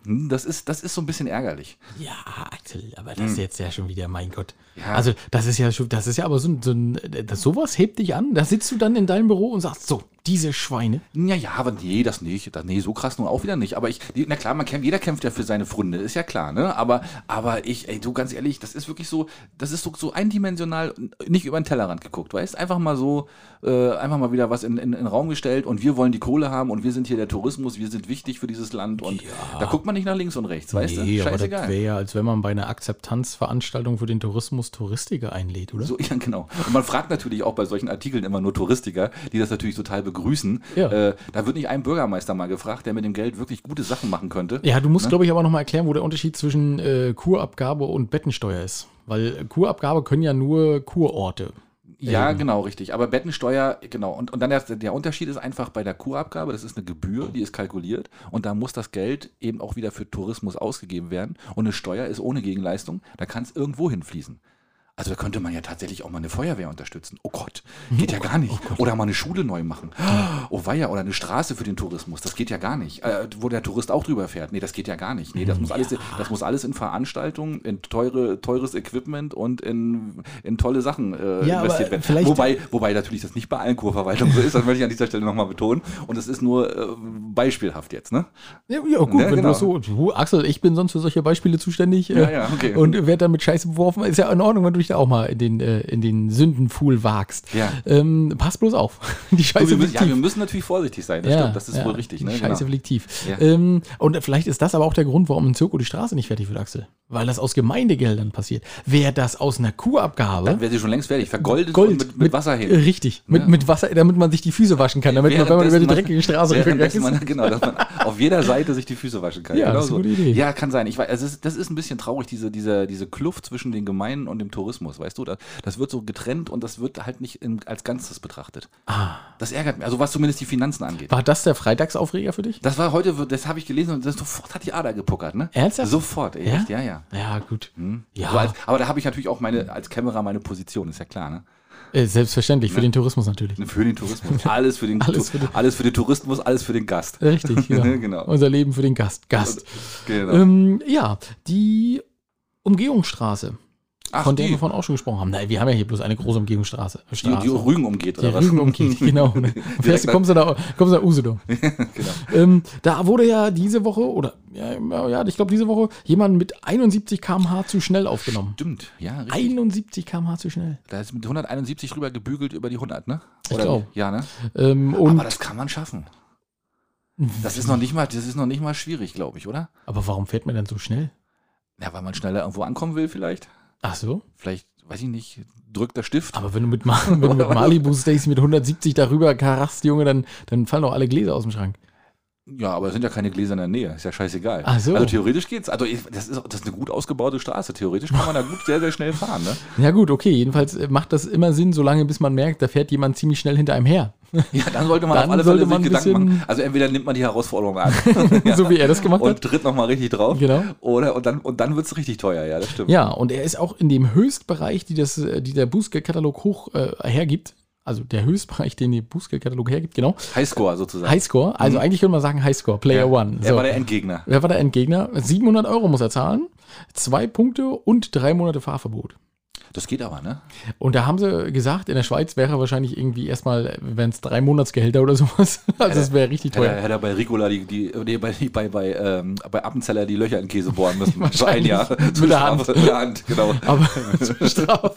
hm, das ist, das ist so ein bisschen ärgerlich. ja, Axel, aber das ist jetzt ja schon wieder, mein Gott. Hm. Ja. Also das ist ja schon, das ist ja aber so ein, so ein das, sowas hebt dich an. Da sitzt du dann in deinem Büro und sagst, so, diese Schweine. Ja, ja, aber nee, das nicht. Das, nee, so krass nun auch wieder nicht. Aber ich, na klar, man kämpft, jeder kämpft ja für seine Freunde, ist ja klar, ne? Aber, aber ich, ey, du, ganz ehrlich, das ist wirklich so, das ist so, so eindimensional, nicht über den Tellerrand geguckt, weißt? Einfach mal so, äh, einfach mal wieder was in, in, in den Raum gestellt und wir wollen die Kohle haben und wir sind hier der Tourismus, wir sind wichtig für dieses Land und da guckt man nicht nach links und rechts, weißt nee, du? aber das Scheißegal. wäre ja, als wenn man bei einer Akzeptanzveranstaltung für den Tourismus Touristiker einlädt, oder? So, <laughs> ja, genau. Und man fragt natürlich auch bei solchen Artikeln immer nur Touristiker, die das natürlich total begrüßen begrüßen. Ja. Äh, da wird nicht ein Bürgermeister mal gefragt, der mit dem Geld wirklich gute Sachen machen könnte. Ja, du musst, Ne? glaube ich, aber nochmal erklären, wo der Unterschied zwischen äh, Kurabgabe und Bettensteuer ist. Weil Kurabgabe können ja nur Kurorte. Ja, Eben. genau, richtig. Aber Bettensteuer, genau. Und, und dann der, der Unterschied ist einfach bei der Kurabgabe, das ist eine Gebühr, die ist kalkuliert und da muss das Geld eben auch wieder für Tourismus ausgegeben werden. Und eine Steuer ist ohne Gegenleistung, da kann es irgendwo hinfließen. Also da könnte man ja tatsächlich auch mal eine Feuerwehr unterstützen. Oh Gott, geht ja gar nicht. Oder mal eine Schule neu machen. Oh weia, oder eine Straße für den Tourismus. Das geht ja gar nicht. Äh, wo der Tourist auch drüber fährt. Nee, das geht ja gar nicht. Nee, das muss alles, das muss alles in Veranstaltungen, in teure, teures Equipment und in, in tolle Sachen äh, Ja, investiert werden. Wobei, wobei natürlich das nicht bei allen Kurverwaltungen so ist, das möchte ich an dieser Stelle nochmal betonen. Und es ist nur äh, beispielhaft jetzt, ne? Ja, ja gut, Ja, wenn genau. du so. Du, Axel, ich bin sonst für solche Beispiele zuständig. äh, Ja, ja, okay. Und werde dann mit Scheiße beworfen. Ist ja in Ordnung, wenn du dich da auch mal in den, äh, in den Sündenpfuhl wagst. Ja. Ähm, pass bloß auf. <laughs> Die Scheiße wir müssen, ja, wir müssen natürlich vorsichtig sein, das stimmt, das ist wohl richtig. Ne? Scheiße Genau. fliegt tief. Ähm, und vielleicht ist das aber auch der Grund, warum in Zirko die Straße nicht fertig wird, Axel. Weil das aus Gemeindegeldern passiert. Wäre das aus einer Kurabgabe. Dann wäre sie schon längst fertig, vergoldet Gold und mit, mit, Wasser hin. Richtig, mit, mit Wasser, damit man sich die Füße waschen kann, damit man, wenn man über die dreckige Straße man, Genau, dass man auf jeder Seite sich die Füße waschen kann. Ja, genau das ist so. eine gute Idee. Ja, kann sein. Ich weiß, also das ist ein bisschen traurig, diese, diese, diese Kluft zwischen den Gemeinden und dem Tourismus, weißt du? Das, das wird so getrennt und das wird halt nicht in, als Ganzes betrachtet. Ah. Das ärgert mich, also was zumindest die Finanzen angeht. War das der Freitagsaufreger für dich? Das war heute, das habe ich gelesen und das sofort hat die Ader gepuckert, ne? Ernsthaft? Sofort, ey, Ja? echt, ja, ja. Ja, gut. Hm. Ja. So als, aber da habe ich natürlich auch meine, als Kämmerer meine Position, ist ja klar, ne? Äh, selbstverständlich, für den Tourismus natürlich. Für den Tourismus. Alles für den, <laughs> Alles für den- alles für den Tourismus, alles für den Gast. Richtig, <laughs> ja. Genau. Unser Leben für den Gast. Gast. Genau. Ähm, ja, die Umgehungsstraße, Ach, von der die, wir vorhin auch schon gesprochen haben. Nein, wir haben ja hier bloß eine große Umgehungsstraße. die, Straße. die Rügen umgeht, Die oder was? Rügen umgeht, <laughs> genau. Ne? Fährst, kommst du da, kommst du nach Usedom. <laughs> genau. ähm, da wurde ja diese Woche, oder ja, ja ich glaube diese Woche, jemand mit 71 km/h zu schnell aufgenommen. Stimmt, ja, richtig. 71 km/h zu schnell. Da ist mit 171 rüber gebügelt über die 100, ne? Ich glaub. Ja, ne? Ähm, und, Aber das kann man schaffen. Das ist noch nicht mal, das ist noch nicht mal schwierig, glaube ich, oder? aber warum fährt man denn so schnell? Ja, weil man schneller irgendwo ankommen will, vielleicht. Ach so? Vielleicht, weiß ich nicht, drückt der Stift. Aber wenn du mit, Ma- <laughs> mit Malibu Stacy mit 170 darüber karrast, Junge, dann, dann fallen doch alle Gläser aus dem Schrank. Ja, aber es sind ja keine Gläser in der Nähe, ist ja scheißegal. Ach so. Also theoretisch geht's. Also das ist, das ist eine gut ausgebaute Straße. Theoretisch kann man da gut sehr, sehr schnell fahren, ne? <laughs> Ja gut, okay, jedenfalls macht das immer Sinn, solange bis man merkt, da fährt jemand ziemlich schnell hinter einem her. <laughs> Ja, dann sollte man Dann auf alle Fälle sich Gedanken machen. Also entweder nimmt man die Herausforderung an <laughs> so wie er das gemacht und hat. tritt nochmal richtig drauf. Genau. Oder und dann, und dann wird es richtig teuer, ja, das stimmt. Ja, und er ist auch in dem Höchstbereich, die, das, die der Bußgeldkatalog hoch äh, hergibt. Also der Höchstbereich, den der Bußgeldkatalog hergibt, genau. Highscore sozusagen. Highscore, also eigentlich könnte man sagen Highscore, Player Mhm. ja. One. Er So. war der Endgegner. Wer war der Endgegner? 700 Euro muss er zahlen, zwei Punkte und drei Monate Fahrverbot. Das geht aber, ne? Und da haben sie gesagt, in der Schweiz wäre wahrscheinlich irgendwie erstmal, wenn es drei Monatsgehälter oder sowas. <laughs> Also es wäre richtig er, teuer. hätte er bei Ricola die, die nee, bei, bei, bei, ähm, bei Appenzeller die Löcher in Käse bohren müssen. <laughs> Für ein Wahrscheinlich. Jahr. Mit Zur der. Hand. Mit der Hand, genau. Aber <laughs> zur Strafe.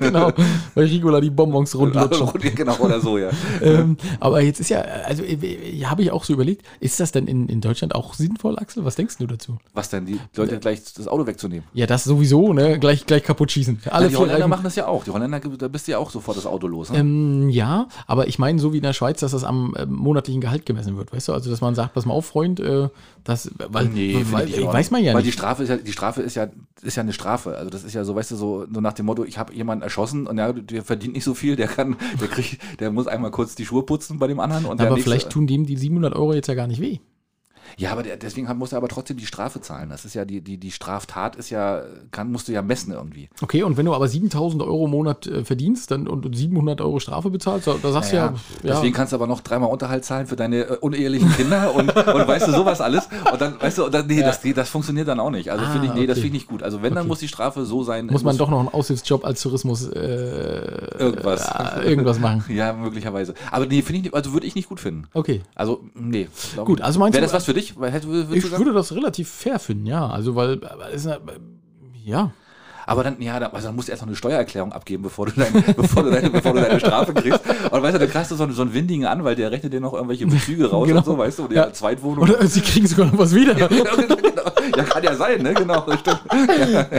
genau. Weil Ricola die Bonbons rundlutschen. genau, oder so, ja. ähm, aber jetzt ist ja, also äh, habe ich auch so überlegt, ist das denn in, in Deutschland auch sinnvoll, Axel? Was denkst du dazu? Was denn, die Leute gleich das Auto wegzunehmen? Ja, das sowieso, ne? Gleich, gleich kaputt schießen. Alle Ja, die Holländer machen das ja auch. Die Holländer, da bist du ja auch sofort das Auto los. Ne? Ähm, ja, aber ich meine, so wie in der Schweiz, dass das am äh, monatlichen Gehalt gemessen wird, weißt du? Also, dass man sagt, pass mal auf, Freund, äh, das, weil, finde weil ich weiß man ja Weil die nicht. Strafe ist ja, die Strafe ist ja, ist ja eine Strafe. Also das ist ja so, weißt du, so, so nach dem Motto, ich habe jemanden erschossen und ja, der verdient nicht so viel, der kann, der kriegt, der muss einmal kurz die Schuhe putzen bei dem anderen aber nächste- vielleicht tun dem die 700 Euro jetzt ja gar nicht weh. Ja, aber der, deswegen muss er aber trotzdem die Strafe zahlen. Das ist ja die, die, die Straftat ist ja, kann, musst du ja messen irgendwie. Okay, und wenn du aber 7000 Euro im Monat äh, verdienst dann, und 700 Euro Strafe bezahlst, da, sagst du Ja, ja, ja, Deswegen kannst du aber noch dreimal Unterhalt zahlen für deine äh, unehelichen Kinder und, und weißt du, sowas alles. Und dann, weißt du, dann, nee, das, nee, das funktioniert dann auch nicht. Also Ah, finde ich, nee, das okay. finde ich nicht gut. Also wenn, dann Okay. muss die Strafe so sein. muss man doch noch einen Aushilfsjob als Tourismus äh, Irgendwas. Äh, irgendwas machen. <laughs> Ja, möglicherweise. Aber nee, finde ich, also würde ich nicht gut finden. Okay. Also, nee. Gut, also meinst Wäre das was für dich? Du Ich würde das relativ fair finden, ja. Also, weil, ist, eine- ja. Aber dann, ja, da, also dann musst du erst noch eine Steuererklärung abgeben, bevor du, dein, <laughs> bevor du, deine, bevor du deine Strafe kriegst. Und weißt du, du kriegst so, einen- so einen windigen Anwalt, der rechnet dir noch irgendwelche Bezüge raus <laughs> Genau. und so, weißt du, und Ja. ja. Zweitwohnung. Oder sie kriegen sogar noch was wieder. genau. Ja, kann ja sein, ne? Genau, stimmt.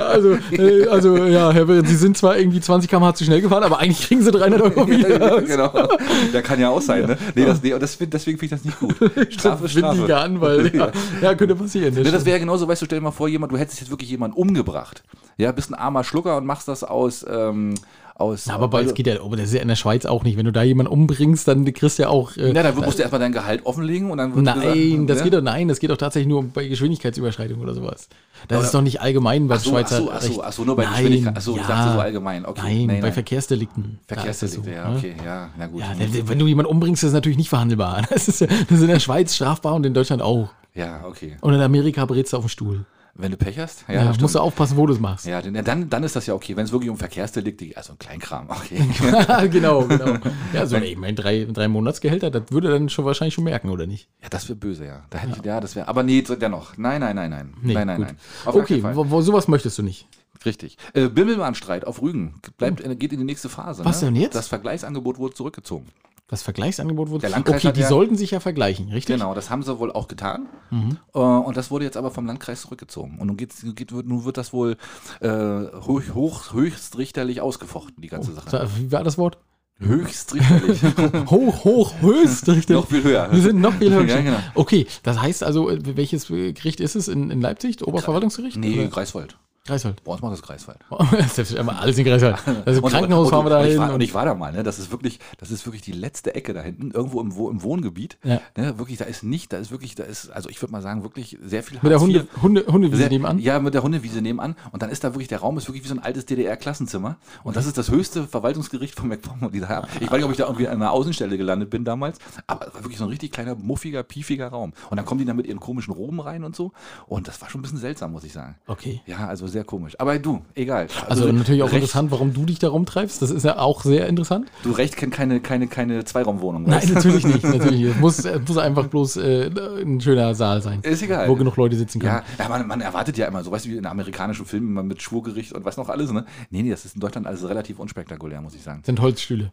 Also, äh, also ja, Herr Wirt, Sie sind zwar irgendwie 20 km/h zu schnell gefahren, aber eigentlich kriegen Sie 300 Euro wieder. <laughs> genau. Ja, kann ja auch sein, ne? Nee, das, nee das, deswegen finde ich das nicht gut. <laughs> Strafe ist Strafe. Windiger Anwalt. <laughs> Ja, ja, könnte passieren. Ne, das wäre ja genauso, weißt du, stell dir mal vor, jemand, du hättest jetzt wirklich jemanden umgebracht. Ja, bist ein armer Schlucker und machst das aus, ähm, aus. Na, aber bei, es geht ja, aber das ist ja in der Schweiz auch nicht. Wenn du da jemanden umbringst, dann kriegst du ja auch. Äh, ja, dann musst du erstmal dein Gehalt offenlegen und dann wird nein, gesagt, das ne? geht doch, nein, das geht doch tatsächlich nur bei Geschwindigkeitsüberschreitung oder sowas. Das ist doch nicht allgemein bei so, Schweizer ach so, ach so, Recht. ach so, nur bei nein, Geschwindigkeit. Ach so, ja, ich dachte so allgemein. Okay, Nein, nee, bei nein. Verkehrsdelikten. Verkehrsdelikte, so, ja, okay, ja, na gut. Ja, wenn- du jemanden umbringst, ist das natürlich nicht verhandelbar. <laughs> Das ist, ja, das ist in der Schweiz strafbar und in Deutschland auch. Ja, okay. Und in Amerika berätst du auf dem Stuhl. Wenn du Pech hast, Ja, stimmt. musst du aufpassen, wo du es machst. Ja, ja, dann, dann ist das ja okay. Wenn es wirklich um Verkehrsdelikte geht, also ein Kleinkram, <laughs> okay. <laughs> genau, genau. Ja, so ich meine, drei, drei Monatsgehälter, das würde er dann schon wahrscheinlich schon merken, oder nicht? Ja, das wäre böse, ja. Da hätte ich, ja, das wäre. Aber nee, dennoch. Nein, nein, nein, nein. Nee, nein, nein, gut. nein. Auf okay, wo, sowas möchtest du nicht. Richtig. Äh, Bimmelbahnstreit auf Rügen bleibt, äh, geht in die nächste Phase. Was ne? denn jetzt? Das Vergleichsangebot wurde zurückgezogen. Das Vergleichsangebot wurde. Der Landkreis okay, hat die ja- sollten sich ja vergleichen, richtig? Genau, das haben sie wohl auch getan. Mhm. Äh, und das wurde jetzt aber vom Landkreis zurückgezogen. Und nun, geht's, geht, wird, nun wird das wohl äh, hoch, hoch, höchstrichterlich ausgefochten, die ganze Sache. Sa- Wie war das Wort? Höchstrichterlich. <laughs> Hoch, hoch, höchst. richtig? Noch viel höher. Wir sind noch viel höher. <laughs> Ja, genau. Okay, das heißt also, äh, welches äh, Gericht ist es in, in Leipzig? Oberverwaltungsgericht? nee, Oder? Greifswald. Greifswald. Bei uns macht das Greifswald. <laughs> Alles in Greifswald. <laughs> Also Und- Krankenhaus und, fahren wir da und, hin. war, und ich war da mal, ne? Das ist wirklich, das ist wirklich die letzte Ecke da hinten, irgendwo im, im Wohngebiet. Ja. Ne? Wirklich, da ist nicht, da ist wirklich, da ist, also ich würde mal sagen, wirklich sehr viel mit der Hartz Hunde. Hunde, Hundewiese Sehr, nebenan. Ja, mit der Hundewiese nebenan. Und dann ist da wirklich, der Raum ist wirklich wie so ein altes DDR-Klassenzimmer. Und das ist das höchste Verwaltungsgericht von MacPom, die da haben. Ich weiß nicht, ob ich da irgendwie an einer Außenstelle gelandet bin damals, aber es war wirklich so ein richtig kleiner, muffiger, piefiger Raum. Und dann kommen die da mit ihren komischen Roben rein und so. Und das war schon ein bisschen seltsam, muss ich sagen. Okay. Ja, also sehr komisch. Aber du, egal. Also, natürlich auch Recht, interessant, warum du dich da rumtreibst. Das ist ja auch sehr interessant. Du Recht kennt keine, keine, keine Zweiraumwohnung. Nein, weißt natürlich nicht. <laughs> Natürlich. nicht. Es muss, muss einfach bloß äh, ein schöner Saal sein. Ist egal. Wo genug Leute sitzen können. Ja, ja man, man erwartet ja immer so, weißt du, wie in amerikanischen Filmen mit Schwurgericht und was noch alles, ne? Nee, nee, das ist in Deutschland alles relativ unspektakulär, muss ich sagen. Sind Holzstühle.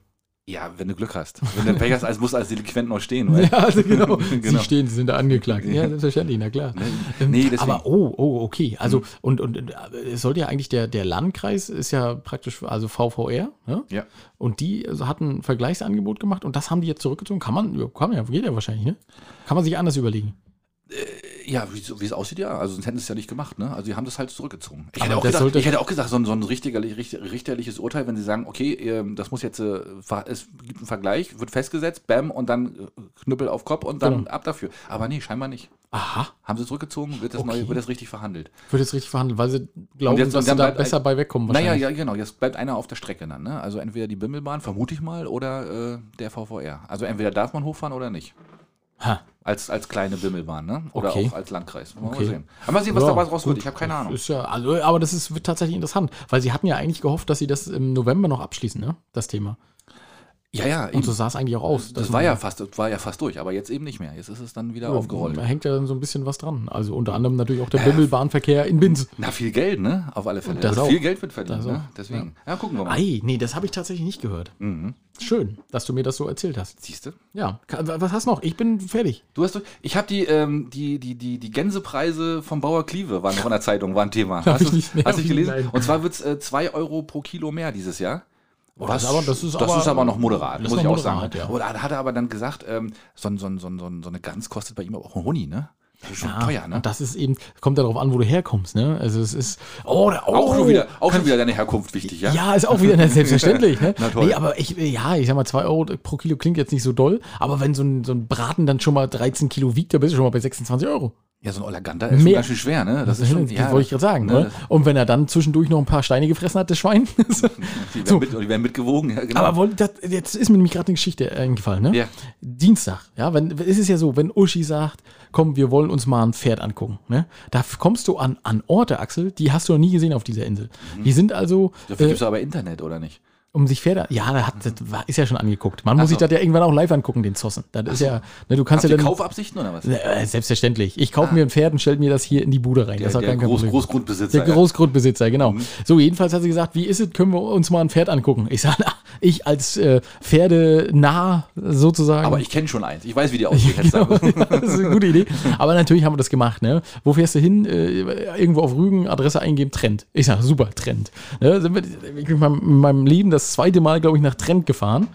Ja, wenn du Glück hast. Wenn du Pech hast, als muss als Delinquent noch stehen. Weil, <laughs> Ja, also genau. <laughs> Genau. Sie stehen, sie sind da angeklagt. Ja, selbstverständlich, na klar. Ähm, Nee, deswegen- Aber oh, oh, okay. Also, und, und und, äh, es sollte ja eigentlich der, der Landkreis ist ja praktisch, also VVR, ne? Ja. Und die also, hatten ein Vergleichsangebot gemacht und das haben die jetzt zurückgezogen. Kann man, kann man ja, geht ja wahrscheinlich, ne? Kann man sich anders überlegen. Ja, wie, wie es aussieht, ja. Also sonst hätten sie es ja nicht gemacht, ne? Also sie haben das halt zurückgezogen. Ich, hätte auch, das gedacht, ich hätte auch gesagt, so ein, so ein richtiger, richter- richterliches Urteil, wenn sie sagen, okay, ähm, das muss jetzt, äh, es gibt einen Vergleich, wird festgesetzt, bam, und dann äh, Knüppel auf Kopf und dann Genau. ab dafür. Aber nee, scheinbar nicht. Aha. Haben sie zurückgezogen, wird das, Okay. neu, wird das richtig verhandelt. Wird jetzt richtig verhandelt, weil sie glauben, jetzt- dass sie da bleibt besser ein- bei wegkommen Naja, ja, genau. Jetzt bleibt einer auf der Strecke dann. Ne? Also entweder die Bimmelbahn, vermute ich mal, oder äh, der VVR. Also entweder darf man hochfahren oder nicht. Ha. Als, als kleine Bimmelbahn, ne? Oder Okay. auch als Landkreis. Mal, Okay. mal sehen. Aber mal sehen, was Ja, da raus wird. Ich habe keine Ahnung. Ist ja, also, aber das ist wird tatsächlich interessant, weil sie hatten ja eigentlich gehofft, dass sie das im November noch abschließen, ne? Das Thema. Ja, ja. Und Eben. so sah es eigentlich auch aus. Das dass war ja fast, war ja fast durch, aber jetzt eben nicht mehr. Jetzt ist es dann wieder aufgerollt. Da hängt ja dann so ein bisschen was dran. Also unter anderem natürlich auch der Bimmelbahnverkehr in Binz. Na, viel Geld, ne? Auf alle Fälle. Das auch. Viel Geld wird verdient, ne? Deswegen. Ja. gucken wir mal. Ei, nee, das habe ich tatsächlich nicht gehört. Mhm. Schön, dass du mir das so erzählt hast. Siehst du? Ja, was hast du noch? Ich bin fertig. Du hast, ich habe die, ähm, die, die, die, die Gänsepreise vom Bauer Klieve waren noch in der Zeitung, war ein Thema. <laughs> Hab Hast du nicht- hast nicht ich gelesen? nein. Und zwar wird es 2 Euro pro Kilo mehr dieses Jahr. Das ist aber- das ist das aber- ist aber noch moderat, das muss ich noch auch sagen. moderat, ja. Oder hat er aber dann gesagt, ähm, so, so, so, so, ein- so eine Gans kostet bei ihm auch ein Honig, ne? Das ist schon teuer, ne? Und das ist eben, kommt darauf an, wo du herkommst, ne? Also es ist. Oh, oh auch schon wieder, auch schon wieder deine Herkunft wichtig, ja? Ja, ist auch wieder selbstverständlich. Ne? <laughs> Na toll. Nee, aber ich, ja, ich sag mal, 2 Euro pro Kilo klingt jetzt nicht so doll, aber wenn so ein, so ein Braten dann schon mal 13 Kilo wiegt, dann bist du schon mal bei 26 Euro. Ja, so ein Olaganta ist schon Mehr. ganz schön schwer, ne? Das ist schon, <laughs> das wollte ich gerade sagen. ne? Ne? Und wenn er dann zwischendurch noch ein paar Steine gefressen hat, das Schwein. <laughs> Die werden, mit, die werden mitgewogen, ja, genau. aber das, jetzt ist mir nämlich gerade eine Geschichte eingefallen. Ne? Ja. Dienstag, ja, wenn, es ist ja so, wenn Uschi sagt, komm, wir wollen uns mal ein Pferd angucken, ne? da kommst du an, an Orte, Axel, die hast du noch nie gesehen auf dieser Insel. Die sind also, Dafür äh, gibt es aber Internet, oder nicht? Um sich Pferde. Ja, da hat, das war, ist ja schon angeguckt. Man muss Ach sich so. das ja irgendwann auch live angucken, den Zossen. Das ist ja, ne, du kannst Habt ja dann. Kaufabsichten oder was? Äh, selbstverständlich. Ich kaufe mir ein Pferd und stelle mir das hier in die Bude rein. das der hat kein Groß, Problem. Großgrundbesitzer. Der Großgrundbesitzer, genau. So, jedenfalls hat sie gesagt, wie ist es, können wir uns mal ein Pferd angucken? Ich sage, ich als äh, Pferdenah sozusagen. Aber ich kenne schon eins. Ich weiß, wie die aussieht. <laughs> Genau, ja, das ist eine gute Idee. Aber natürlich haben wir das gemacht. Ne? Wo fährst du hin? Äh, irgendwo auf Rügen, Adresse eingeben, Trend. Ich sage, super, Trend. Ne? Sind wir meinem, in meinem Leben das zweite Mal, glaube ich, nach Trend gefahren.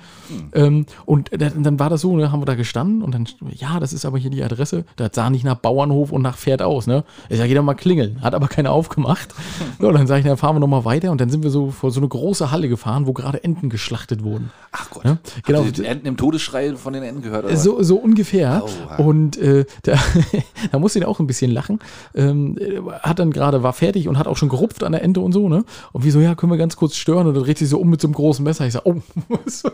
Ähm, und dann, dann war das so, ne, haben wir da gestanden und dann, ja, das ist aber hier die Adresse. Das sah nicht nach Bauernhof und nach Pferd aus. Ne? Ich sage, jeder mal klingeln. Hat aber keiner aufgemacht. <laughs> So, dann sage ich, dann fahren wir nochmal weiter und dann sind wir so vor so eine große Halle gefahren, wo gerade Enten geschlachtet wurden. Ach Gott. Ja, genau. Die Enten im Todesschrei von den Enten gehört? Oder? So, so ungefähr. Aua. Und äh, da, <laughs> da musste ich auch ein bisschen lachen. Ähm, äh, hat dann gerade, war fertig und hat auch schon gerupft an der Ente und so, ne? Und wie so, ja, können wir ganz kurz stören? Und dann dreht sich so um mit so einem großen Messer. Ich sag, oh, <laughs> so,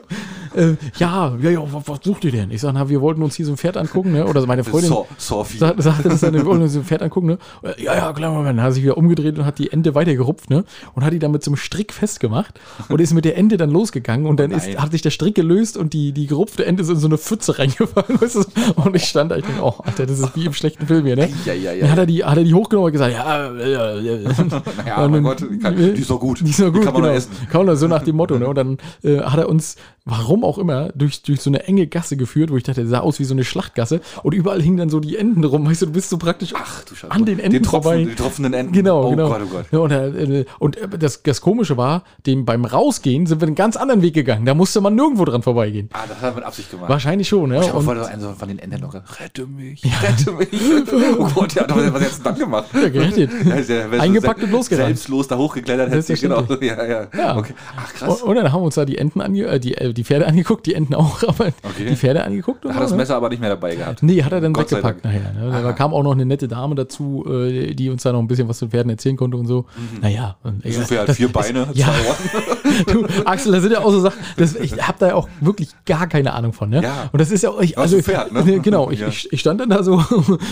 äh, ja, ja, ja, was, was sucht ihr denn? Ich sag, na, wir wollten uns hier so ein Pferd angucken, ne? Oder meine Freundin Saw- Sawfee. sa- sagte das dann, wir wollten uns so ein Pferd angucken, ne? Ja, ja, klar, Moment. Dann hat er sich wieder umgedreht und hat die Ente weiter gerupft, ne? Und hat die dann mit so einem Strick festgemacht und ist mit der Ente dann losgegangen und dann ist, hat sich der Strick gelöst und die, die gerupfte Ente ist in so eine Pfütze reingefallen. <laughs> Weißt du? Und ich stand da, ich denke, oh, Alter, das ist wie im schlechten Film hier, ne? Ja, ja, ja. Dann hat er die, hat er die hochgenommen und gesagt, ja, ja, ja. <laughs> Ja, Und mein Gott, die, kann, die ist doch gut. Die ist doch gut, kann man genau. essen. Kann man so nach dem Motto, ne? Und dann äh, hat er uns, warum auch immer, durch, durch so eine enge Gasse geführt, wo ich dachte, der sah aus wie so eine Schlachtgasse und überall hingen dann so die Enden rum, weißt du, du bist so praktisch Ach du Scheiße. an den Enden Tropfen, vorbei. Die tropfenden Enten. Genau, oh genau. Gott, oh Gott. Ja, und äh, und äh, das, das Komische war, dem beim Rausgehen sind wir einen ganz anderen Weg gegangen. Da musste man nirgendwo dran vorbeigehen. Ah, das hat er mit Absicht gemacht. Wahrscheinlich schon, ja. Ich habe Und, vor, einen so von den Enten noch Rette mich, rette mich. <laughs> oh Gott, ja, was hat jetzt dann gemacht? ja, gerettet. <laughs> Ja, ja- Eingepackt und losgerannt. Selbstlos da hochgeklettert hätte sie, genau. <laughs> Ja, ja. Ja. Okay. Ach, Und, krass. und dann haben wir uns da die Enten ange äh, die, äh, die Pferde angeguckt, die Enten auch, <laughs> aber Okay. die Pferde angeguckt. Und Hat das ne? Messer aber nicht mehr dabei gehabt. Nee, hat er dann Gott weggepackt nachher. Ne? Da kam auch noch eine nette Dame dazu, äh, die uns da noch ein bisschen was zu Pferden erzählen konnte und so. Naja. Und, So viel das- vier Beine, <laughs> ja. zwei Ohren. <laughs> du, Axel, das sind ja auch so Sachen, das, ich habe da ja auch wirklich gar keine Ahnung von. Ne? Ja. Und das ist ja auch, ich, also, ist Pferd, ne? genau, ich, Ja. Mhm. ich, ich stand dann da so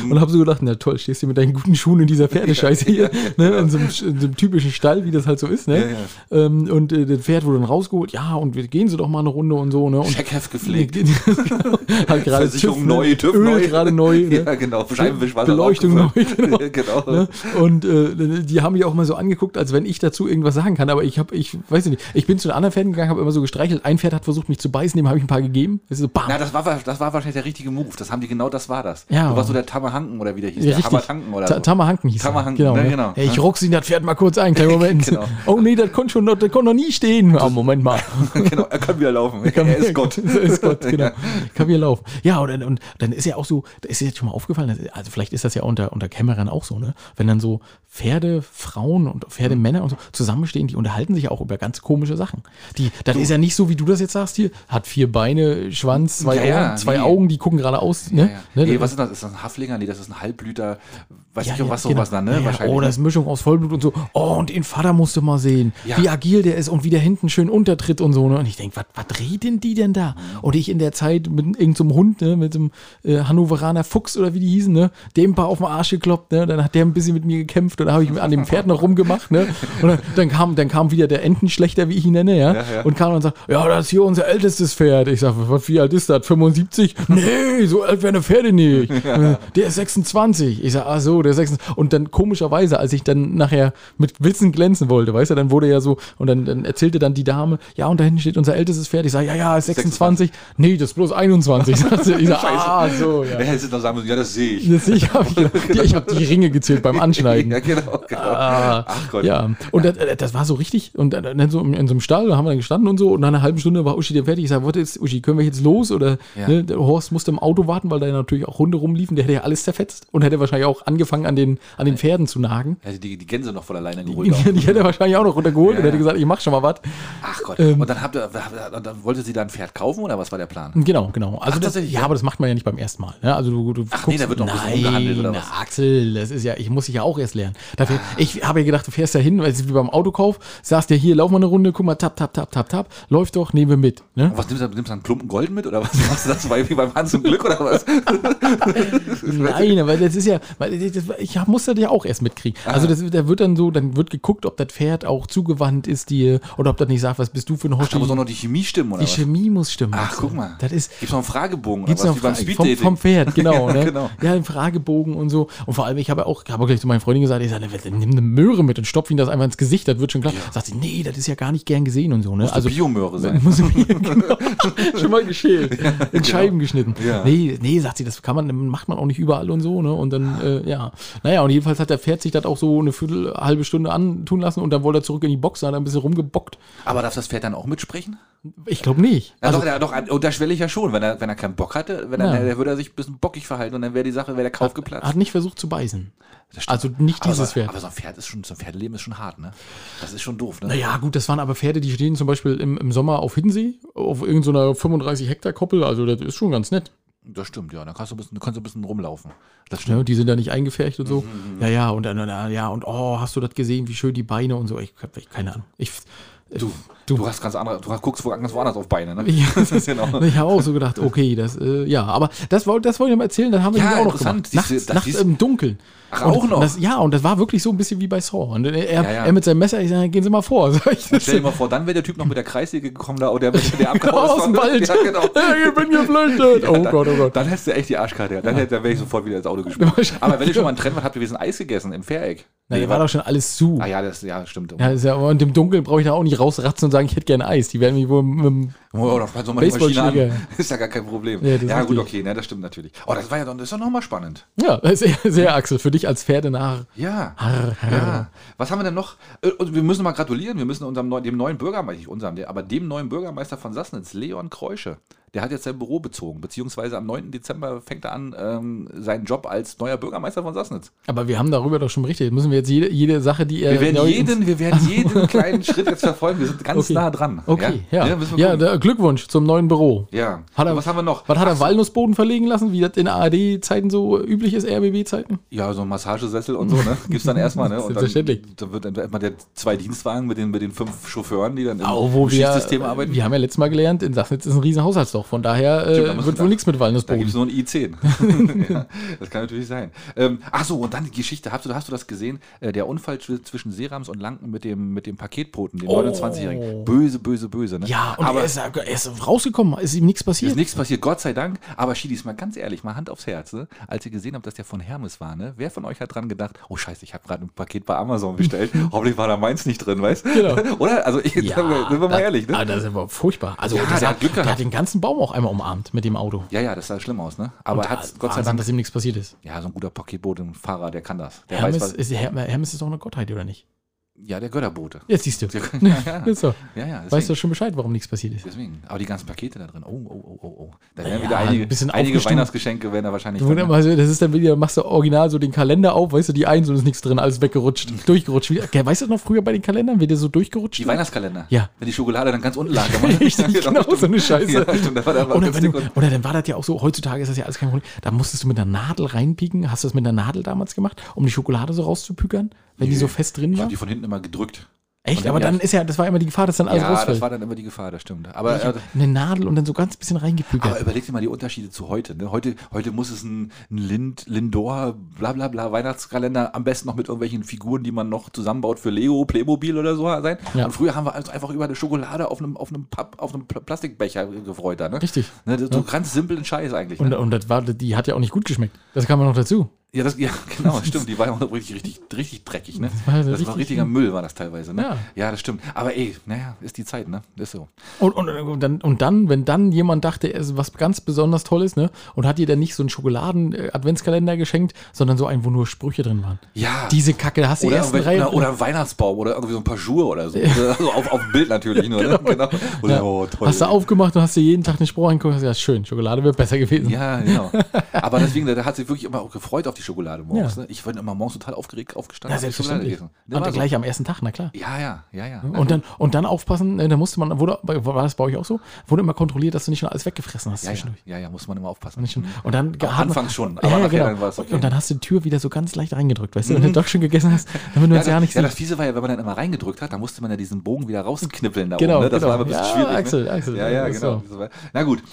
und habe so gedacht, na toll, stehst du mit deinen guten Schuhen in dieser Pferdescheiße hier, ne? in, so einem, in so einem typischen Stall, wie das halt so ist. Ne? Ja, Ähm, und äh, das Pferd wurde dann rausgeholt, ja, und wir gehen sie doch mal eine Runde und so. Ne? Und Scheckheft gepflegt. <laughs> halt gerade Versicherung TÜV, neu, ne? TÜV Öl neu. gerade neu. <laughs> Ne? Ja, genau. Scheibenwischwasser. Beleuchtung neu, genau. <laughs> genau. Ne? Und äh, die haben mich auch mal so angeguckt, als wenn ich dazu irgendwas sagen kann. Aber ich habe, ich weiß nicht, ich bin zu den anderen Pferden gegangen, habe immer so gestreichelt. Ein Pferd hat versucht, mich zu beißen, dem habe ich ein paar gegeben. Das so, bam. Na, das war, das war wahrscheinlich der richtige Move. Das haben die genau, das war das. Ja. Du warst so der Tamahanken oder wie der hieß. Ja, der. Hammertanken oder so. Tamahanken hieß. Tamahanken, genau. ne, ne? genau. Hey, ich ruck sie das Pferd mal kurz ein, kleinen Moment. Genau. Oh nee, das konnte schon, noch- das konnte noch nie stehen. Ah, Moment mal. genau, er kann wieder laufen. Er ist <laughs> Gott. er ist Gott, <laughs> genau. Kann wieder laufen. Ja, und, dann- und dann ist ja auch so, da ist jetzt schon mal aufgefallen, also vielleicht ist das ja unter, unter Kämmerern auch so, ne? Wenn dann so Pferde, Frauen und Pferdemänner und so zusammenstehen, die unterhalten sich auch über ganz komische Sachen. Die, das ist ja nicht so, wie du das jetzt sagst hier, hat vier Beine, Schwanz, zwei Ja, Ohren, zwei nee. Augen, die gucken geradeaus, ne? Ja, ja. ne? Nee, was ist das? Ist das ein Haflinger? Nee, das ist ein Halbblüter. Weiß Ja, nicht, um ja, was genau. sowas dann, ne? Ja, ja. Wahrscheinlich. Oh, das ist ne? Mischung aus Vollblut und so. Oh, und den Vater musst du mal sehen. Ja. Wie agil der ist und wie der hinten schön untertritt und so. Ne? Und ich denke, was was reden die denn da? Und ich in der Zeit mit irgendeinem so Hund, ne? mit dem äh, Hannoveraner Fuchs oder wie die hießen, ne? dem ein paar auf den Arsch gekloppt. Ne? Dann hat der ein bisschen mit mir gekämpft und dann habe ich an dem Pferd noch rumgemacht. Ne? Und dann, dann, kam, dann kam wieder der Entenschlechter, wie ich ihn nenne, ja? Und kam und sagt, ja, das ist hier unser ältestes Pferd. Ich sage, was, wie alt ist das? 75? Nee, so alt wäre eine Pferde nicht. <laughs> Der ist 26. Ich sage, ah so, der 26. Und dann komischerweise, als ich dann nachher mit Witzen glänzen wollte, weißt du, dann wurde ja so, und dann, dann erzählte dann die Dame, ja, und da hinten steht unser ältestes Pferd. Ich sage, ja, ja, ist 26. Nee, das ist bloß 21. <laughs> sagt sie. Ich sage, ah, so, ja. Wer hätte noch sagen müssen, ja, das sehe ich. Das, ich habe <laughs> die, ich hab die Ringe gezählt beim Anschneiden. <laughs> Ja, genau. genau. Ah, Ach Gott. Ja, und Das, das war so richtig. Und dann, so in, so einem Stall, da haben wir dann gestanden und so. Und nach einer halben Stunde war Uschi dann fertig. Ich sage, warte jetzt, Uschi, können wir jetzt los? Oder Ja. ne, der Horst musste im Auto warten, weil da natürlich auch Hunde rumliefen. Der hätte ja alles zerfetzt und hätte wahrscheinlich auch angefangen, an den, an den Pferden zu nagen. Er hätte die, die Gänse noch von alleine geholt. Die, <laughs> die hätte er wahrscheinlich auch noch runtergeholt Ja, und hätte gesagt, ich mach schon mal was. Ach Gott. Ähm. und dann, habt ihr, dann wollte sie da ein Pferd kaufen oder was war der Plan? Genau, genau. Also Ach, das, ja, aber das macht man ja nicht beim ersten Mal. Ne? Also du, du Ach nee, da wird noch ein bisschen nein, rumgehandelt oder was? Axel, das ist ja, ich muss dich ja auch erst lernen. Dafür, Ich habe ja gedacht, du fährst ja hin, weil es ist wie beim Autokauf, sagst ja hier, lauf mal eine Runde, guck mal, tap, tap, tap, tap, tap, läuft doch, nehmen wir mit. Ne? Was nimmst du, nimmst du einen Klumpen Gold mit oder was machst du das? Wie beim Hans zum Glück oder was? <laughs> Nein, aber das ist ja, das, ich muss das ja auch erst mitkriegen. Also das, da wird dann so, dann wird geguckt, ob das Pferd auch zugewandt ist dir oder ob das nicht sagt, was bist du für ein Da Hoshi. muss auch noch die Chemie stimmen, oder Die was? Chemie muss stimmen. Ach, Also, guck mal. Das ist, Gibt's noch einen Fragebogen? Gibt's noch was, wie beim Fra- vom, vom Pferd, <laughs> genau. Ja, ne? genau. Ja, einen Fragebogen und so. Und vor allem, ich habe auch, habe auch gleich zu meiner Freundin gesagt, ich sage, nimm eine Möhre mit und stopf ihm das einfach ins Gesicht, das wird schon klar. Sagt sie, nee, das ist ja gar nicht gern gesehen und so. Ne? Also Biomöhre sein. <laughs> muss <laughs> genau, schon mal geschält, in Scheiben geschnitten. Ja. Nee, nee, sagt sie, das kann man, macht man auch nicht überall und so, ne? Und dann, äh, ja. Naja, und jedenfalls hat der Pferd sich das auch so eine Viertel, halbe Stunde antun lassen und dann wollte er zurück in die Box, da hat er ein bisschen rumgebockt. Aber darf das Pferd dann auch mitsprechen? Ich glaube nicht. Ja, Also, doch, ja, doch, unterschwellig ja schon. Wenn er, wenn er keinen Bock hatte, wenn er, Ja. würde er sich ein bisschen bockig verhalten und dann wäre die Sache, wäre der Kauf geplatzt. hat nicht versucht zu beißen. Also nicht aber dieses so, Pferd. Aber so ein Pferd ist schon, so ein Pferdeleben ist schon hart, ne? Das ist schon doof, ne? Naja, gut, das waren aber Pferde, die stehen zum Beispiel im, im Sommer auf Hiddensee, auf irgendeiner 35 Hektar Koppel, also das ist schon ganz nett. Das stimmt, ja. Dann kannst du ein bisschen, kannst du ein bisschen rumlaufen. Das Ja, stimmt. Ne, die sind da nicht eingefärcht und so. Mhm, Ja, ja, und dann, ja, und oh, hast du das gesehen, wie schön die Beine und so. Ich hab ich, keine Ahnung. Ich, Du, du, hast ganz andere, du hast, guckst wo- ganz woanders auf Beine, ne? <laughs> Ja, das ist genau. ich habe auch so gedacht, okay, das, äh, ja, aber das, wollte das wollte ich mal erzählen, dann haben wir Ja, das auch noch gemacht. Du, Nachts, das nachts im Dunkeln. Ach, und, auch noch? Das, ja, und das war wirklich so ein bisschen wie bei Saw. Und er, Ja, ja. er mit seinem Messer, ich sage, gehen Sie mal vor. <laughs> Ich, stell dir mal vor, dann wäre der Typ noch mit der Kreissäge gekommen da, oder der, <laughs> der abgehauen aus dem ist. Wald. Ja, genau. ich bin geflüchtet. Ja, oh dann, Gott, oh Gott. Dann hättest du echt die Arschkarte. Ja. Dann, hätte- dann wäre ich sofort wieder ins Auto gesprungen. Aber wenn ihr schon mal einen Trend habt, habt ihr ein Eis gegessen im Viereck. Na, hier war doch schon alles zu. Ah ja, das ja, stimmt. Ja, das ist ja, und im Dunkeln brauche ich da auch nicht rausratzen und sagen, ich hätte gerne Eis. Die werden mich wohl mit dem Oh, da die Maschine Baseballschläger. an. <laughs> Ist ja gar kein Problem. Ja, Ja, gut, okay, ne, das stimmt natürlich. Oh, das war ja dann, das ist doch nochmal spannend. Ja, <laughs> sehr, sehr Axel. Für dich als Pferdenarr. Ja. Harr, harr. Ja. Was haben wir denn noch? Äh, Wir müssen mal gratulieren. Wir müssen unserem dem neuen Bürgermeister, nicht unserem, aber dem neuen Bürgermeister von Sassnitz, Leon Kreusche. Der hat jetzt sein Büro bezogen, beziehungsweise am 9. Dezember fängt er an, ähm, seinen Job als neuer Bürgermeister von Sassnitz. Aber wir haben darüber doch schon berichtet. Müssen wir jetzt jede, jede Sache, die er. Wir werden jeden, wir werden <laughs> jeden kleinen Schritt jetzt verfolgen. Wir sind ganz Okay. nah dran. Okay, ja. Ja, müssen wir gucken. Glückwunsch zum neuen Büro. ja. Hat er- was haben wir noch? Was hat er Walnussboden verlegen lassen, wie das in ARD-Zeiten so üblich ist, RBB-Zeiten? Ja, so ein Massagesessel und so, ne? <laughs> Gibt's dann erstmal, ne? Und Selbstverständlich. dann wird dann erstmal der zwei Dienstwagen mit den, mit den fünf Chauffeuren, die dann im, Auch wo im wir, Schichtsystem arbeiten. wir haben ja letztes Mal gelernt, in Sachsen ist ein riesen Haushaltsloch. Von daher Stimmt, da äh, muss- wird da- wohl nichts mit Da Walnussboden. gibt es nur ein i10. <laughs> ja, das kann natürlich sein. Ähm, ach so, und dann die Geschichte. Hast du, hast du das gesehen? Äh, der Unfall zw- zwischen Serams und Lanken mit dem, mit dem Paketboten, dem Oh. 29-Jährigen. Böse, böse, böse. Ne? Ja, und aber er, ist, er ist rausgekommen, ist ihm nichts ist passiert. nichts passiert, Gott sei Dank. Aber Schiedis, mal ganz ehrlich, mal Hand aufs Herz. Ne? Als ihr gesehen habt, dass der von Hermes war, ne? wer von euch hat dran gedacht, oh Scheiße, ich habe gerade ein Paket bei Amazon bestellt. <laughs> Hoffentlich war da meins nicht drin, weißt du? Genau. <laughs> Oder? Also, ich, sind wir mal das- ehrlich. Ne? Ah, das ist aber furchtbar. Also, Ja, der hat, Glück der hat den ganzen Baum auch einmal umarmt mit dem Auto. Ja, ja, das sah schlimm aus, ne? Aber Und hat da- Gott sei Dank. dass ihm nichts passiert ist. Ja, so ein guter Paketbotenfahrer, der kann das. Der Hermes weiß, ist, Her Hermes ist auch eine Gottheit, oder nicht? Ja, der Götterbote. Jetzt siehst du. <laughs> Ja, ja. Ist so. Ja, ja, Weißt du schon Bescheid, warum nichts passiert ist? deswegen. Aber die ganzen Pakete da drin. Oh, oh, oh, oh, oh. Da Ja, werden wieder ein einige, bisschen einige. Weihnachtsgeschenke werden da wahrscheinlich. Du, drin, also, das ist dann wieder, machst du original so den Kalender auf, weißt du, die eins und ist nichts drin, alles weggerutscht, <laughs> durchgerutscht. Wie, okay, weißt du noch früher bei den Kalendern, wie der so durchgerutscht Die? Weihnachtskalender. Ja. Wenn die Schokolade dann ganz unten lag. da war- <laughs> Richtig, genau, stimmt. so eine Scheiße. Ja, stimmt. Da da Oder, du, oder dann war das ja auch so, heutzutage ist das ja alles kein Problem. Da musstest du mit einer Nadel reinpieken. Hast du das mit einer Nadel damals gemacht, um die Schokolade so rauszupükern, wenn die so fest drin ich war? habe die von hinten immer gedrückt. Echt? Aber dann- ist ja, das war immer die Gefahr, dass dann alles ja, das rausfällt. war dann immer die Gefahr, das stimmt. Aber, Ich äh, eine Nadel und dann so ganz bisschen reingepükert. aber überleg dir mal die Unterschiede zu heute. Ne? Heute, heute muss es ein, ein Lind, Lindor, bla bla bla Weihnachtskalender, am besten noch mit irgendwelchen Figuren, die man noch zusammenbaut für Lego, Playmobil oder so sein. Ja. Und früher haben wir also einfach über eine Schokolade auf einem, auf einem, Papp, auf einem Pl- Plastikbecher gefreut. Da, ne? Richtig. Ne, das so ganz simplen Scheiß eigentlich. Und, Ne? und das war, die hat ja auch nicht gut geschmeckt. Das kam ja noch dazu. Ja, das, ja, <laughs> genau, <laughs> stimmt. Die war ja auch richtig, richtig, richtig dreckig, ne? war Das so war, richtig- richtiger Müll, war das teilweise, ne? Ja. ja, das stimmt. Aber ey, naja, ist die Zeit, ne? Ist so. Und, und, und, dann, und dann, wenn dann jemand dachte, er ist was ganz besonders Tolles, ne? Und hat dir dann nicht so einen Schokoladen-Adventskalender geschenkt, sondern so einen, wo nur Sprüche drin waren. Ja. Diese Kacke, da hast du Oder, ersten oder, oder, oder ein Weihnachtsbaum oder irgendwie so ein paar Schuhe oder so. <laughs> Also auf, auf dem Bild natürlich nur, ne? Genau. Und, Ja. Oh, toll. hast du aufgemacht und hast dir jeden Tag einen Spruch angeguckt und hast gesagt, schön, Schokolade wäre besser gewesen. Ja, genau. Aber deswegen, der hat sich wirklich immer auch gefreut auf die Schokolade morgens. Ja. Ne? Ich bin immer morgens total aufgeregt aufgestanden. Ja, die Schokolade selbstverständlich. gegessen. Und war so. gleich am ersten Tag, na klar. Ja, ja, ja, ja. Und dann, und dann aufpassen, äh, da musste man, wurde, war das bei euch auch so? Wurde immer kontrolliert, dass du nicht schon alles weggefressen hast ja, ja, zwischendurch. ja, ja, muss man immer aufpassen. Nicht schon- Und dann Am Anfang schon, aber ja, ja, nachher genau. dann war es okay. Und dann hast du die Tür wieder so ganz leicht reingedrückt, weißt du, wenn du doch schon gegessen hast, damit man Ja, es ja nicht ja, das Fiese war ja, wenn man dann immer reingedrückt hat, dann musste man ja diesen Bogen wieder rausknippeln da Genau, oben. Ne? Das genau. war immer ein bisschen Ja, schwierig. Axel, ne? Axel, Ja, ja, ist genau. Na gut.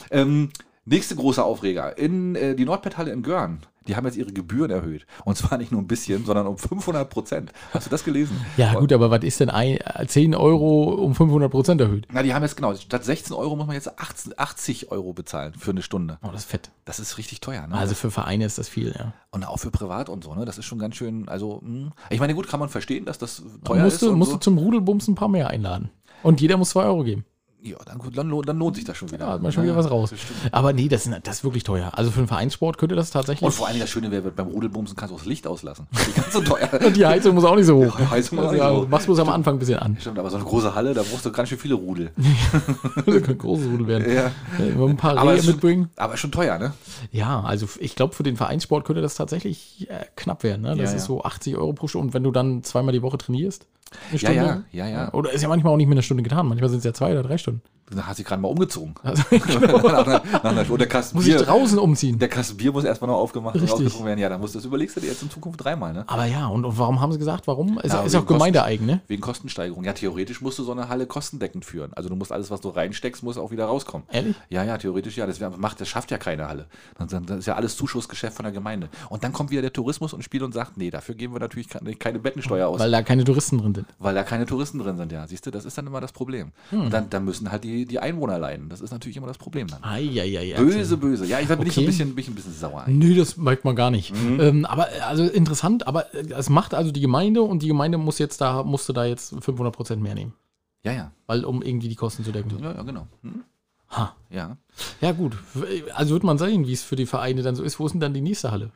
Nächste große Aufreger. In äh, die Nordpet-Halle in Görn. Die haben jetzt ihre Gebühren erhöht. Und zwar nicht nur ein bisschen, <laughs> sondern um 500 Prozent. Hast du das gelesen? Ja, gut, aber was ist denn ein, 10 Euro um 500 Prozent erhöht? Na, die haben jetzt genau, statt 16 Euro muss man jetzt 18 80 Euro bezahlen für eine Stunde. Oh, das ist fett. Das ist richtig teuer, ne? Also für Vereine ist das viel, ja. und auch für privat und so, ne? Das ist schon ganz schön, also, mh. ich meine, gut, kann man verstehen, dass das teuer musst ist. du, musst so. du zum Rudelbums ein paar mehr einladen. Und jeder muss 2 Euro geben. Ja, dann, gut, dann, lohnt- dann lohnt sich das schon wieder. Da hat man schon Ja, wieder was raus. Aber nee, das ist, das ist wirklich teuer. Also für einen Vereinssport könnte das tatsächlich. Und vor allem das Schöne wäre, beim Rudelbumsen kannst du auch das Licht auslassen. Die ganz so teuer. <laughs> Und die Heizung muss auch nicht so hoch. <laughs> Die Heizung muss ja, so hoch. Machst bloß am Anfang ein bisschen an. Stimmt, aber so eine große Halle, da brauchst du ganz schön viele Rudel. <laughs> Das kann große Rudel werden. Ja. Ja, ein paar Aber Rehe schon- mitbringen. Aber schon teuer, ne? Ja, also ich glaube, für den Vereinssport könnte das tatsächlich äh, knapp werden. Ne? Das Ja, ist ja. so 80 Euro pro Stunde. Und wenn du dann zweimal die Woche trainierst, eine Ja, ja, ja, ja. Oder ist ja manchmal auch nicht mehr eine Stunde getan. Manchmal sind es ja zwei oder drei Stunden. Dann hast du dich gerade mal umgezogen. Also, <laughs> nach einer, nach einer, und der Kasten muss ich Bier, draußen umziehen. der Kasten Bier muss erstmal noch aufgemacht und Richtig. aufgetrunken werden. Ja, dann musst du das überlegst du dir jetzt in Zukunft dreimal, ne? Aber ja, und, und warum haben sie gesagt, warum? Ist, Ja, ist auch gemeindeeigen, ne? Wegen Kostensteigerung. Ja, theoretisch musst du so eine Halle kostendeckend führen. Also du musst alles, was du reinsteckst, muss auch wieder rauskommen. Ehrlich? Ja, ja, theoretisch ja. Das macht, das schafft ja keine Halle. Das ist ja alles Zuschussgeschäft von der Gemeinde. Und dann kommt wieder der Tourismus und spielt und sagt, nee, dafür geben wir natürlich keine, keine Bettensteuer aus. Weil da keine Touristen drin sind. Weil da keine Touristen drin sind, ja. Siehst du, das ist dann immer das Problem. Hm. Und dann, dann müssen halt die, die Einwohner leiden. Das ist natürlich immer das Problem dann. Eieiei. Böse, böse. Ja, ich bin ich so ein Okay. bisschen, bin ich ein bisschen sauer. Nö, das merkt man gar nicht. Mhm. Ähm, aber äh, also interessant, aber äh, es macht also die Gemeinde und die Gemeinde muss jetzt da, musste da jetzt 500 Prozent mehr nehmen. Ja, ja. Weil, um irgendwie die Kosten zu decken. Ja, ja, genau. Hm? Ha. Ja. Ja, gut. Also wird man sehen, wie es für die Vereine dann so ist. Wo ist denn dann die nächste Halle?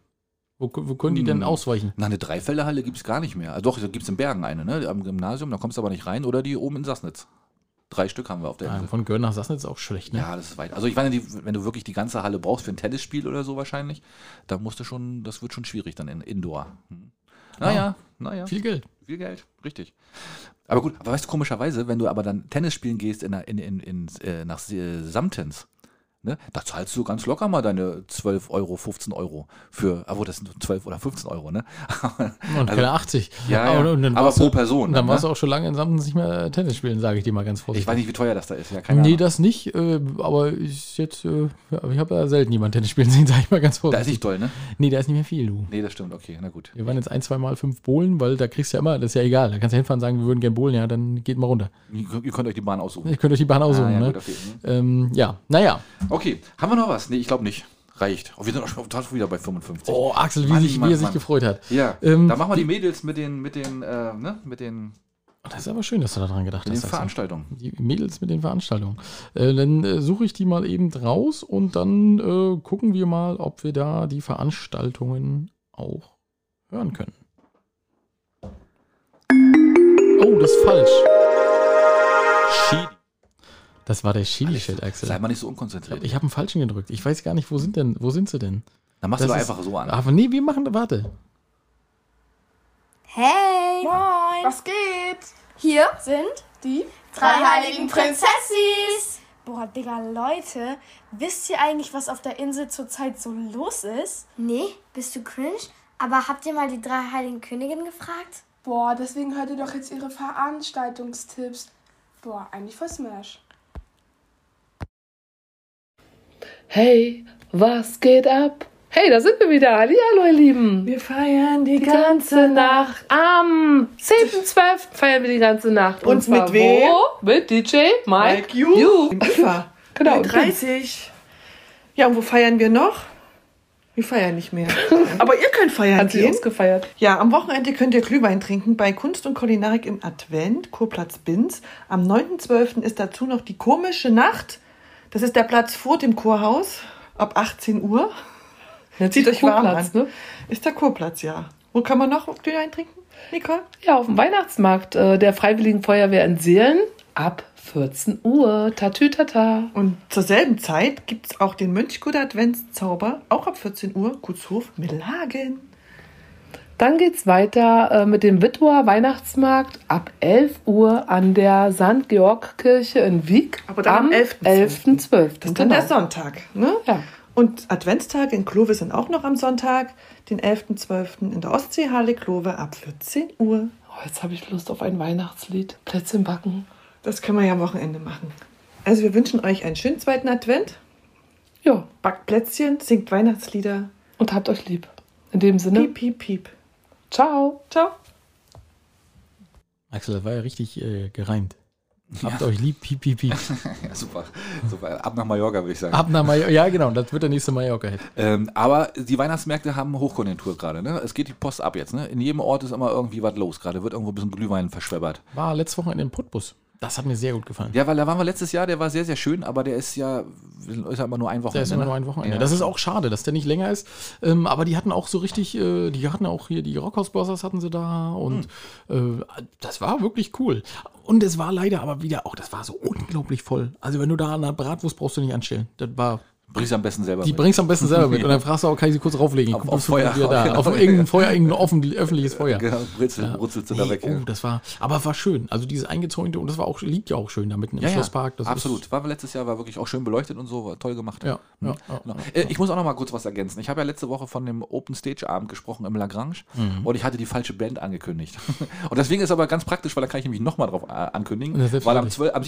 Wo, wo können die denn Hm. ausweichen? Na, eine Dreifelderhalle gibt es gar nicht mehr. Also doch, da gibt es in Bergen eine, ne? Am Gymnasium, da kommst du aber nicht rein. Oder die oben in Sassnitz. Drei Stück haben wir auf der Ja, Insel. von Görn nach Sassnitz ist auch schlecht, ne? Ja, das ist weit. Also ich meine, wenn du wirklich die ganze Halle brauchst für ein Tennisspiel oder so wahrscheinlich, da musst du schon, das wird schon schwierig dann in Indoor. Hm. Naja, naja. Viel Geld. Viel Geld, richtig. Aber gut, aber weißt du, komischerweise, wenn du aber dann Tennis spielen gehst in, in, in, in, äh, nach äh, Samtens, ne, da zahlst du ganz locker mal deine 12 Euro, 15 Euro für, aber das sind 12 oder 15 Euro, ne? <laughs> Und Also- keine 80. Ja, ja. Aber, und dann Aber pro Person dann dann, warst ne? du auch schon lange in Samtens nicht mehr Tennis spielen, sage ich dir mal ganz vorsichtig. Ich weiß nicht, wie teuer das da ist, ja, keine Nee, Ahnung. das nicht, äh, aber ich jetzt, äh, ich habe ja selten jemanden Tennis spielen sehen, <laughs> sage ich mal ganz Da vorsichtig. ist nicht toll, ne? nee, da ist nicht mehr viel, du. Nee, das stimmt, okay, na gut. Wir waren jetzt ein, zwei Mal fünf Bowlen, weil da kriegst du ja immer, das ist ja egal. Da kannst du hinfahren und sagen, wir würden gerne bowlen, ja, dann geht mal runter. Ihr könnt euch die Bahn aussuchen. Ihr könnt euch die Bahn aussuchen, Ah, ja, ne? gut, okay. hm. Ähm, ja, naja. Okay, haben wir noch was? Nee, ich glaube nicht. Reicht. Oh, wir sind auch schon schon wieder bei 55. Oh, Axel, wie, Mann, sich, wie Mann, er sich Mann. gefreut hat. Ja, Ähm, da machen wir die Mädels mit den, mit den, äh, ne, mit den, Das ist aber schön, dass du daran gedacht mit den hast. Axel. Veranstaltungen. Die Mädels mit den Veranstaltungen. Äh, dann äh, suche ich die mal eben raus und dann äh, gucken wir mal, ob wir da die Veranstaltungen auch hören können. Oh, das ist falsch. Das war der Chili-Shit, Sei Axel. mal nicht so unkonzentriert. Ich habe einen falschen gedrückt. Ich weiß gar nicht, wo sind denn, wo sind sie denn? Dann machst du Das doch ist- einfach so an. Aber nee, wir machen, warte. Hey! Moin! Was geht? Hier sind Die? drei heiligen Prinzessis! Boah, Digga, Leute, wisst ihr eigentlich, was auf der Insel zurzeit so los ist? Nee, bist du cringe? Aber habt ihr mal die drei heiligen Königinnen gefragt? Boah, deswegen hört ihr doch jetzt ihre Veranstaltungstipps. Boah, eigentlich voll Smash. Hey, was geht ab? Hey, da sind wir wieder. Hallo, ihr Lieben. Wir feiern die, Die ganze Nacht. Am 10.12. feiern wir die ganze Nacht. Und zwar mit wem? Wo? Mit DJ Mike, Mike. Im IFA. <laughs> Genau. 30. Ja, und wo feiern wir noch? Wir feiern nicht mehr. <laughs> Aber ihr könnt feiern Hat sie gehen. uns gefeiert. Ja, am Wochenende könnt ihr Glühwein trinken bei Kunst und Kulinarik im Advent, Kurplatz Binz. Am 9.12. ist dazu noch die komische Nacht. Das ist der Platz vor dem Chorhaus ab 18 Uhr. Jetzt Zieht euch warm an. ne? Ist der Kurplatz, ja. Wo kann man noch Glühwein trinken, Nicole? Ja, auf dem Weihnachtsmarkt äh, der Freiwilligen Feuerwehr in Seelen ab 14 Uhr. Tatütata. Und zur selben Zeit gibt es auch den Mönchguter Adventszauber, auch ab 14 Uhr, Gutshof Mittelhagen. Dann geht's weiter äh, mit dem Witwer Weihnachtsmarkt ab 11 Uhr an der St. Georg-Kirche in Wieg. Aber dann am 11.12.. 11.12. Das ist dann der Sonntag. Ne? Ja. Und Adventstage in Klove sind auch noch am Sonntag, den 11.12. in der Ostseehalle Klove ab 14 Uhr. Oh, jetzt habe ich Lust auf ein Weihnachtslied. Plätzchen backen. Das können wir ja am Wochenende machen. Also wir wünschen euch einen schönen zweiten Advent. Ja, Backt Plätzchen, singt Weihnachtslieder. und habt euch lieb. In dem Sinne, Piep, piep, piep. Ciao. Ciao. Axel, das war ja richtig äh, gereimt. Habt euch lieb, piep, piep, piep. <laughs> Ja, super. super. Ab nach Mallorca, würde ich sagen. Ab nach Mallorca. Ja, genau, das wird der nächste Mallorca-Hit. Ähm, aber die Weihnachtsmärkte haben Hochkonjunktur gerade. Ne? Es geht die Post ab jetzt. Ne? In jedem Ort ist immer irgendwie was los. Gerade wird irgendwo ein bisschen Glühwein verschwebbert. War letzte Woche in dem Putbus. Das hat mir sehr gut gefallen. Ja, weil da waren wir letztes Jahr, der war sehr, sehr schön, aber der ist ja, ist ja immer nur ein Wochenende. Der ist immer ne? nur ein Wochenende. Ja. Das ist auch schade, dass der nicht länger ist. Ähm, aber die hatten auch so richtig, äh, die hatten auch hier die Rockhouse Brothers hatten sie da und Hm. äh, das war wirklich cool. Und es war leider aber wieder auch, das war so unglaublich voll. Also wenn du da eine Bratwurst brauchst du nicht anstellen. Das war, Bring's am besten selber die mit. bringst du am besten selber mit. <laughs> Und dann fragst du auch, kann ich sie kurz rauflegen? Auf- auf du Feuer. Da. <laughs> Auf irgendein Feuer, irgendein offen, öffentliches Feuer. Genau, Brutzel, brutzelst du da Nee, weg. oh, ja. das war, aber war schön. Also dieses eingezäunte und das war auch, liegt ja auch schön da mitten im Ja, ja, Schlosspark. Das absolut. War letztes Jahr, war wirklich auch schön beleuchtet und so, war toll gemacht. Ja, ja, ja, Genau. ja. Äh, Ich muss auch noch mal kurz was ergänzen. Ich habe ja letzte Woche von dem Open Stage Abend gesprochen im Lagrange Mhm. und ich hatte die falsche Band angekündigt. <laughs> und deswegen ist aber ganz praktisch, weil da kann ich nämlich noch mal drauf äh, ankündigen. Ja, weil am, selbstverständlich. 12, am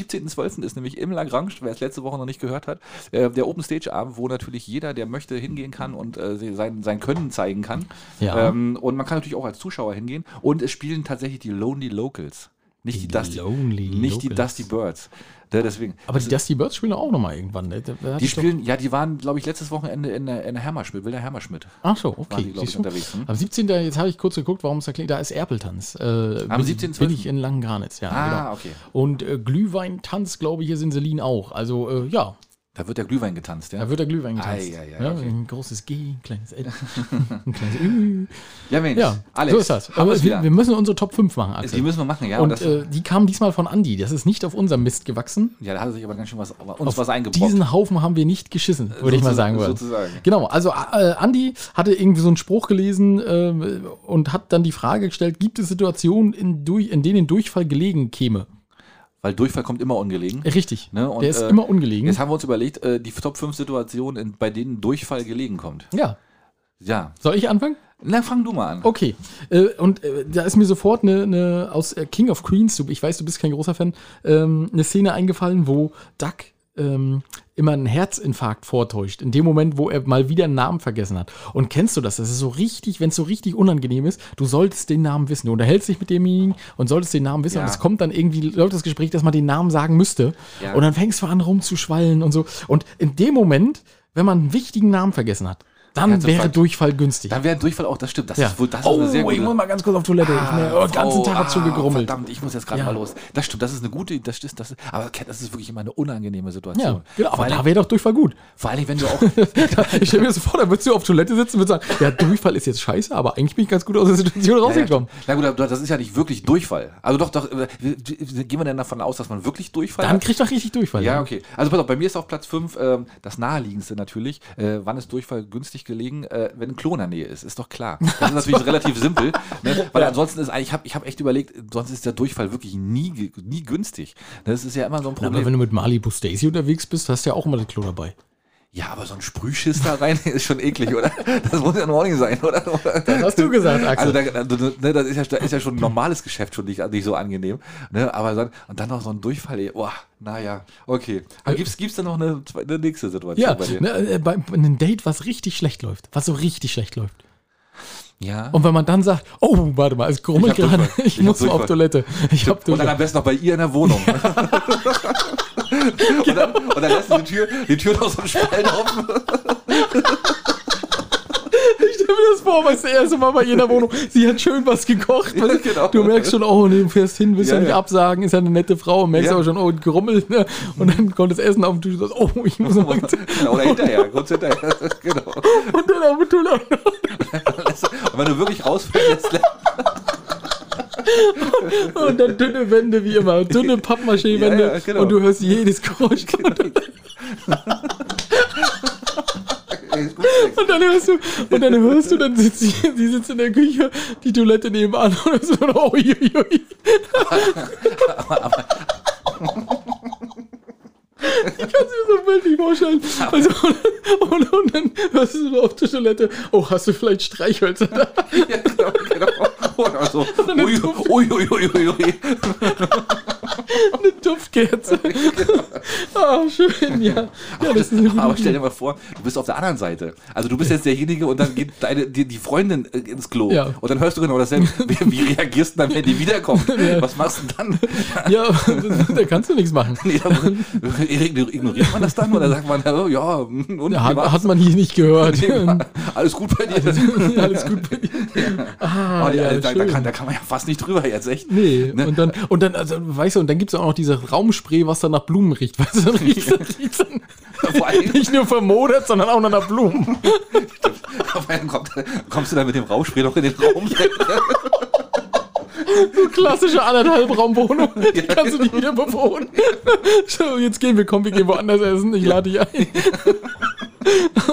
17.12. ist nämlich im Lagrange, wer es letzte Woche noch nicht gehört hat, äh, der Open Stage Abend, wo natürlich jeder, der möchte, hingehen kann und äh, sein, sein Können zeigen kann. Ja. Ähm, und man kann natürlich auch als Zuschauer hingehen und es spielen tatsächlich die Lonely Locals. Nicht die, Die Dusty, Lonely nicht die Locals. Dusty Birds. Deswegen. Aber die Dusty Birds spielen auch nochmal irgendwann. Ne? Die spielen, ja, die waren, glaube ich, letztes Wochenende in der, in der Hammerschmidt, Wilder Hammerschmidt. Ach so, okay. die, ich, unterwegs, hm? Am 17. Jetzt habe ich kurz geguckt, warum es da klingt. Da ist Erpeltanz. Äh, Am bin- 17.12.. Bin ich in Langengarnitz, ja. Ah, genau. okay. Und äh, Glühweintanz, glaube ich, hier in Selin auch. Also, äh, ja, Da wird der Glühwein getanzt, ja? da wird der Glühwein getanzt. Ei, ei, ei, ja, okay. Ein großes G, ein kleines L, <laughs> ein kleines Ü. Ja, Mensch, Ja, Alex, so ist das. Aber wir, wir müssen unsere Top 5 machen, Axel. die müssen wir machen, ja. und das, äh, die kamen diesmal von Andi. Das ist nicht auf unserem Mist gewachsen. ja, da hat er sich aber ganz schön was, uns Auf was eingebrockt. Diesen Haufen haben wir nicht geschissen, würde ich mal sagen wollen. sozusagen. Genau, also äh, Andi hatte irgendwie so einen Spruch gelesen äh, und hat dann die Frage gestellt, gibt es Situationen, in, durch, in denen Durchfall gelegen käme? Weil Durchfall kommt immer ungelegen. Richtig, Ne, und, der ist äh, immer ungelegen. Jetzt haben wir uns überlegt, äh, die Top 5 Situationen, in, bei denen Durchfall gelegen kommt. ja, Ja. soll ich anfangen? Na, fang du mal an. Okay, äh, und äh, da ist mir sofort eine, eine aus äh, King of Queens, du, ich weiß, du bist kein großer Fan, ähm, eine Szene eingefallen, wo Duck ähm, immer einen Herzinfarkt vortäuscht, in dem Moment, wo er mal wieder einen Namen vergessen hat. Und kennst du das? Das ist so richtig, wenn es so richtig unangenehm ist, du solltest den Namen wissen. Du unterhältst dich mit demjenigen und solltest den Namen wissen. Ja. Und es kommt dann irgendwie, läuft das Gespräch, dass man den Namen sagen müsste. Ja. Und dann fängst du an rumzuschwallen und so. Und in dem Moment, wenn man einen wichtigen Namen vergessen hat, dann wäre Durchfall günstig. Dann wäre Durchfall auch, das stimmt. Das Ja. ist wohl, das ist oh, eine sehr gute. ich muss mal ganz kurz auf Toilette. ich bin Ah, den ganzen oh, Tag dazu ah, gegrummelt. Verdammt, ich muss jetzt gerade Ja. mal los. Das stimmt, das ist eine gute, das ist, das ist, aber das ist wirklich immer eine unangenehme Situation. Ja, genau, aber da wäre doch Durchfall gut. vor allem, wenn du auch, <laughs> ich stelle mir das vor, da würdest du auf Toilette sitzen und würdest sagen, ja, Durchfall ist jetzt scheiße, aber eigentlich bin ich ganz gut aus der Situation Ja, ja, rausgekommen. Na gut, aber das ist ja nicht wirklich Durchfall. Also doch, doch, äh, gehen wir denn davon aus, dass man wirklich Durchfall Dann hat? kriegt doch richtig Durchfall. Ja, okay. Also pass auf, bei mir ist auf Platz 5 ähm, das naheliegendste natürlich. Äh, wann ist Durchfall günstig gelegen? Äh, wenn ein Klo in der Nähe ist, ist doch klar. Das ist natürlich <laughs> relativ simpel. Ne? Weil ansonsten ist eigentlich, ich habe ich hab echt überlegt, sonst ist der Durchfall wirklich nie, nie günstig. Das ist ja immer so ein Na, aber Problem. wenn du mit Malibu Stacy unterwegs bist, hast du ja auch immer das Klo dabei. Ja, aber so ein Sprühschiss da rein <laughs> ist schon eklig, oder? Das muss ja in Ordnung sein, oder? Das hast du gesagt, Axel. Also da, da, ne, das ist ja, da ist ja schon ein normales Geschäft schon nicht, nicht so angenehm. Ne? Aber dann, und dann noch so ein Durchfall, ey, boah, naja, okay. Aber gibt's, gibt's denn noch eine, eine nächste Situation ja, bei dir? ne, äh, bei bei einem Date, was richtig schlecht läuft. Was so richtig schlecht läuft. Ja. Und wenn man dann sagt, oh, warte mal, es grummelt gerade, <laughs> ich, Ich muss mal auf. Toilette. Ich hab Und dann am besten noch bei ihr in der Wohnung. <laughs> und, dann, und dann lässt du die Tür, die Tür noch so einen Spalt offen. <laughs> Ich stell mir das vor, weißt du, erste Mal bei jeder Wohnung, sie hat schön was gekocht. du? genau. Du merkst schon, oh, nee, du fährst hin, willst ja, Ja, nicht ja. absagen, ist ja eine nette Frau, merkst Ja. aber schon, oh, grummelt, ne? Und dann kommt das Essen auf den Tisch und sagst, oh, ich muss noch Genau, oder hinterher, kurz hinterher. <laughs> genau. Und dann auf die Toilette. Und wenn du wirklich rausfällst, <laughs> Und dann dünne Wände wie immer, dünne Pappmaché-Wände. Ja, ja, genau. Und du hörst jedes Geräusch. <laughs> Und dann hörst du, und dann hörst du, dann sitzt sie, sie sitzt in der Küche, die Toilette nebenan und so, <laughs> oh, ui, ui, ui. Ich kann es mir so bildlich vorstellen. Also, und, und, und dann hörst du so auf der Toilette, oh, hast du vielleicht Streichhölzer da? ja, genau, genau. Oder so. Ui, ui, ui, ui, ui, ui. Eine Duftkerze. <laughs> Ah, schön, ja. Ja, das ist Aber stell dir mal vor, du bist auf der anderen Seite. Also du bist jetzt derjenige und dann geht deine, die, die Freundin äh, ins Klo. Ja. Und dann hörst du genau dasselbe. <laughs> Wie, wie reagierst du dann, wenn die wiederkommt? <laughs> Was machst du dann? Ja, da kannst du nichts machen. Nee, ignoriert man das dann oder sagt man, oh, ja, und Ja, hat, hat man hier nicht gehört. Nee, alles gut bei dir? Alles gut bei dir. Ah, Oh, ja, ja, da, da, kann, da kann man ja fast nicht drüber jetzt, echt. Nee, Ne? und dann, und dann, also, weißt du, und dann gibt es auch noch diese Raumspray, was dann nach Blumen riecht. <laughs> Weißt du, dann riecht, <laughs> dann riecht dann <laughs> nicht nur vermodert, sondern auch noch nach Blumen. allem kommt, kommst du dann mit dem Rauschspray noch in den Raum. <laughs> Klassische anderthalb Raumwohnung. <laughs> Die kannst du nicht wieder bewohnen. <laughs> So, jetzt gehen wir, komm, wir gehen woanders essen. Ich lade dich ein.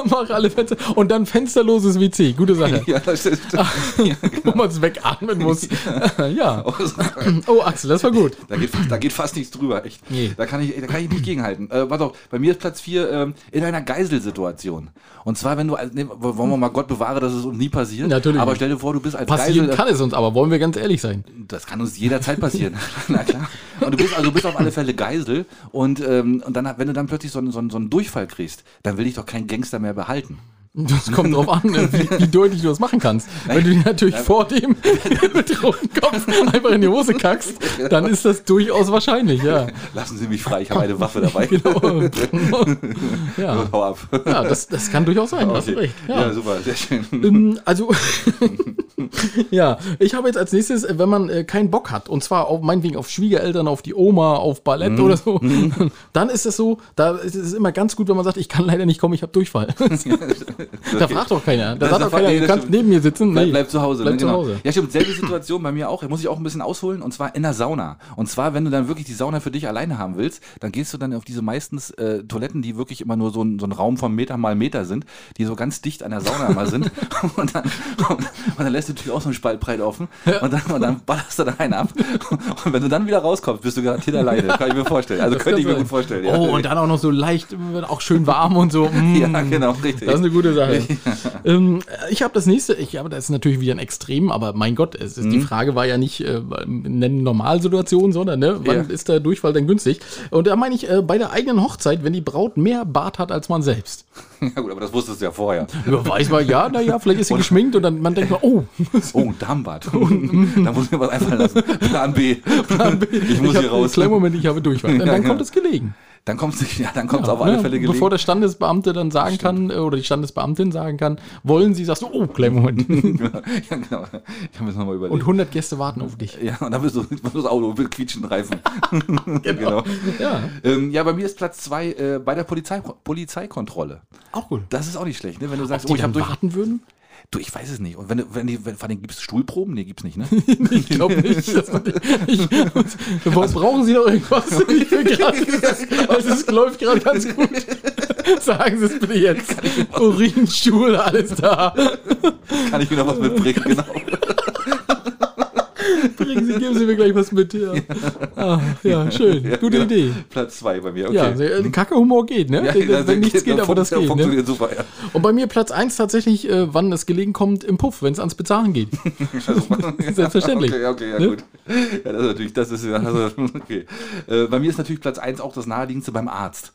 Mach alle Fenster. Und dann fensterloses WC. Gute Sache. ja, das ist, ja, Wo man es wegatmen muss. ja. genau. <clears throat> Oh, Axel, das war gut. Da geht, fast- da geht fast nichts drüber, echt. Nee. Da, kann ich, da kann ich nicht gegenhalten. Äh, warte auf, bei mir ist Platz 4 ähm, in einer Geiselsituation. Und zwar, wenn du, als- nee, wollen wir mal Gott bewahre, dass es uns nie passiert. Natürlich Aber stell dir vor, du bist als Passieren Geisel. kann es uns, aber wollen wir ganz ehrlich sein. Das kann uns jederzeit passieren. <laughs> <laughs> Na klar. Und du bist, also du bist auf alle Fälle Geisel. Und, ähm, und dann, wenn du dann plötzlich so, so, so einen Durchfall kriegst, dann will ich doch kein Gangster mehr behalten. Das kommt drauf an, wie, wie deutlich du das machen kannst. Wenn du dir natürlich vor dem <laughs> mit rotem Kopf einfach in die Hose kackst, dann ist das durchaus wahrscheinlich, ja. Lassen Sie mich frei, ich habe eine Waffe dabei. <laughs> Genau. <laughs> Ja, Hau ab. ja das, das kann durchaus sein, hast du Okay. recht. Ja. Ja. super, sehr schön. Ähm, Also, ja, ich habe jetzt als nächstes, äh, wenn man äh, keinen Bock hat, und zwar auf, meinetwegen auf Schwiegereltern, auf die Oma, auf Ballett Mhm. oder so, dann ist es so, da ist es immer ganz gut, wenn man sagt, ich kann leider nicht kommen, ich habe Durchfall. Da fragt doch keiner. Da sagt doch keiner, nee, du kannst stimmt. neben mir sitzen. Bleib, Nee. bleib zu Hause. Bleib ne? zu genau. Hause. Ja, stimmt. Selbe Situation bei mir auch. Muss ich auch ein bisschen ausholen. Und zwar in der Sauna. Und zwar, wenn du dann wirklich die Sauna für dich alleine haben willst, dann gehst du dann auf diese meistens äh, Toiletten, die wirklich immer nur so ein, so ein Raum von Meter mal Meter sind, die so ganz dicht an der Sauna immer sind. <laughs> <laughs> Und dann, und, dann lässt du die Tür auch so einen Spalt breit offen. Und, dann, und dann ballerst du da einen ab. Und wenn du dann wieder rauskommst, bist du garantiert alleine. Kann ich mir vorstellen. Also Das könnte ich mir sein. gut vorstellen. Ja. Oh, und dann auch noch so leicht, äh, auch schön warm und so. <laughs> Mm. Ja, genau, richtig. Das ist eine gute Sache. <laughs> ähm, ich habe das nächste, ich habe das ist natürlich wieder ein Extrem, aber mein Gott, es ist, die Frage war ja nicht äh, nennen Normalsituation, sondern ne, wann Mhm. Ja. ist der Durchfall denn günstig? Und da meine ich äh, bei der eigenen Hochzeit, wenn die Braut mehr Bart hat als man selbst. <laughs> ja gut, aber das wusstest du ja vorher. Ja, weiß man, ja, naja, vielleicht ist sie geschminkt und dann man denkt man, oh, <laughs> Oh, ein Darmbad. da muss ich mir was einfallen lassen. Plan B. Ich muss ich hier raus. Kleinen Moment, ich habe Durchfall. Und Ja, dann genau. kommt es gelegen. Dann kommt es <laughs> ja, dann kommt's Ja, auf alle ne, Fälle gelegen. Bevor der Standesbeamte dann sagen kann, äh, oder die Standesbeamtin sagen kann, wollen sie, sagst du, oh, kleinen Moment. <laughs> ja, genau. Ich habe es nochmal überlegt. Und 100 Gäste warten auf dich. ja, und dann bist du das Auto mit quietschenden Reifen. <laughs> genau. Ja, Ähm, ja, bei mir ist Platz zwei äh, bei der Polizei, Polizeikontrolle. auch gut. Das ist auch nicht schlecht, ne? Wenn du sagst, Ob die oh, ich habe durch. warten würden? Du, ich weiß es nicht. Und wenn, du- wenn die, wenn, vor allem gibt es Stuhlproben? Nee, gibt's nicht, ne? <laughs> Ich glaube nicht. Dass man, ich, <laughs> warum brauchen Sie noch irgendwas? <laughs> Ich will gerade, es ist, läuft gerade ganz gut. Sagen Sie es bitte jetzt. Urinstuhl, alles da. Kann ich mir noch was mitbringen, genau. Bringen Sie, geben Sie mir gleich was mit. Ja, ah, ja schön. Gute genau. Idee. Platz zwei bei mir, okay. Ja, sehr- Kacke-Humor geht, ne? Wenn wenn nichts geht, aber das geht. Ne? super. Und bei mir Platz 1 tatsächlich, äh, wann es gelegen kommt, im Puff, wenn es ans Bezahlen geht. <laughs> <laughs> Selbstverständlich. Okay, okay, ja Ne? gut. Ja, das ist natürlich, das ist ja, also, <laughs> okay. Äh, bei mir ist natürlich Platz 1 auch das naheliegendste beim Arzt.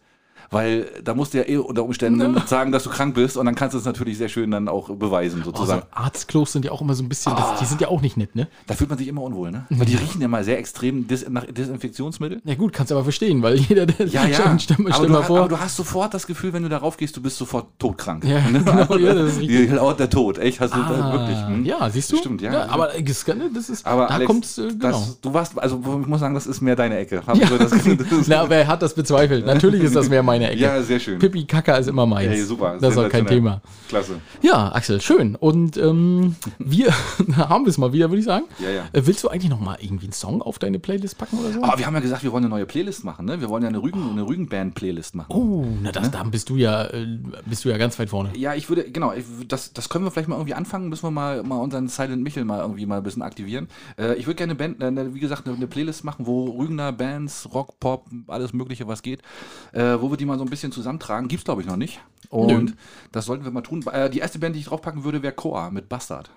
Weil da musst du ja eh unter Umständen sagen, dass du krank bist und dann kannst du es natürlich sehr schön dann auch beweisen, sozusagen. Also Arztklos sind ja auch immer so ein bisschen, das, die sind ja auch nicht nett, ne? Da fühlt man sich immer unwohl, ne? Weil die riechen ja mal sehr extrem dis nach Desinfektionsmittel. Ja gut, kannst du aber verstehen, weil jeder, der Ja, ja. stell, stell, aber, stell du, vor. aber du hast sofort das Gefühl, wenn du darauf gehst, du bist sofort todkrank. Ja, <laughs> Ne? genau, ja, das ist richtig. Hier lauert der Tod, echt? Hast du da Ah, wirklich? hm? Ja, siehst du? Stimmt, ja. aber das, ne, das ist, Aber da Alex, kommt's, äh, genau. das, du warst, also ich muss sagen, das ist mehr deine Ecke. Ja. so das, <laughs> das ist, Na, wer hat das bezweifelt? Natürlich ist das mehr meine Ecke. ja, sehr schön. Pipi Kaka ist immer meins. Ey, super. Das ist auch kein. Thema. Klasse. Ja, Axel, schön. Und ähm, wir <laughs> haben wir es mal wieder, würde ich sagen. Ja, ja. Äh, willst du eigentlich noch mal irgendwie einen Song auf deine Playlist packen oder so? Aber wir haben ja gesagt, wir wollen eine neue Playlist machen, ne? Wir wollen ja eine Rügen, eine Rügenband-Playlist machen. Oh, na das, da bist du ja, äh, bist du ja ganz weit vorne. Ja, ich würde, genau, das, das können wir vielleicht mal irgendwie anfangen, müssen wir mal, mal unseren Silent Michel mal irgendwie mal ein bisschen aktivieren. Äh, ich würde gerne eine Band, wie gesagt, eine, Playlist machen, wo Rügener Bands, Rock, Pop, alles mögliche, was geht, wo wir die mal so ein bisschen zusammentragen. Gibt's glaube ich noch nicht. Und Nö. das sollten wir mal tun. Äh, die erste Band, die ich draufpacken würde, wäre Koa mit Bastard.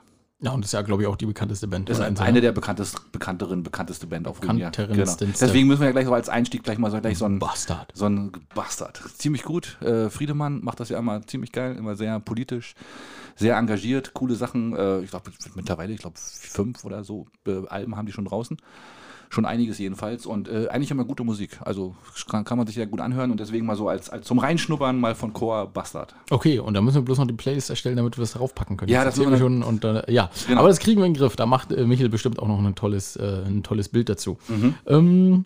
Ja, und das ist ja, glaube ich, auch die bekannteste Band. Das ist oder eine, ne? der bekanntest, bekannteren, bekannteste Band auf Rügen. Ja. Genau. Deswegen müssen wir ja gleich so als Einstieg gleich mal so, gleich so ein Bastard. So ein Bastard. Ziemlich gut. Äh, Friedemann macht das ja immer ziemlich geil, immer sehr politisch, sehr engagiert, coole Sachen. Äh, ich glaube, mittlerweile, ich glaube, fünf oder so äh, Alben haben die schon draußen. Schon einiges jedenfalls. Und äh, eigentlich immer gute Musik. Also kann, kann man sich ja gut anhören und deswegen mal so als, als zum Reinschnuppern mal von Chor Bastard. Okay, und da müssen wir bloß noch die Playlist erstellen, damit wir das draufpacken können. Ja, das das wir schon. Und, äh, ja, Genau. aber das kriegen wir in den Griff. Da macht äh, Michael bestimmt auch noch ein tolles, äh, ein tolles Bild dazu. Mhm. Ähm,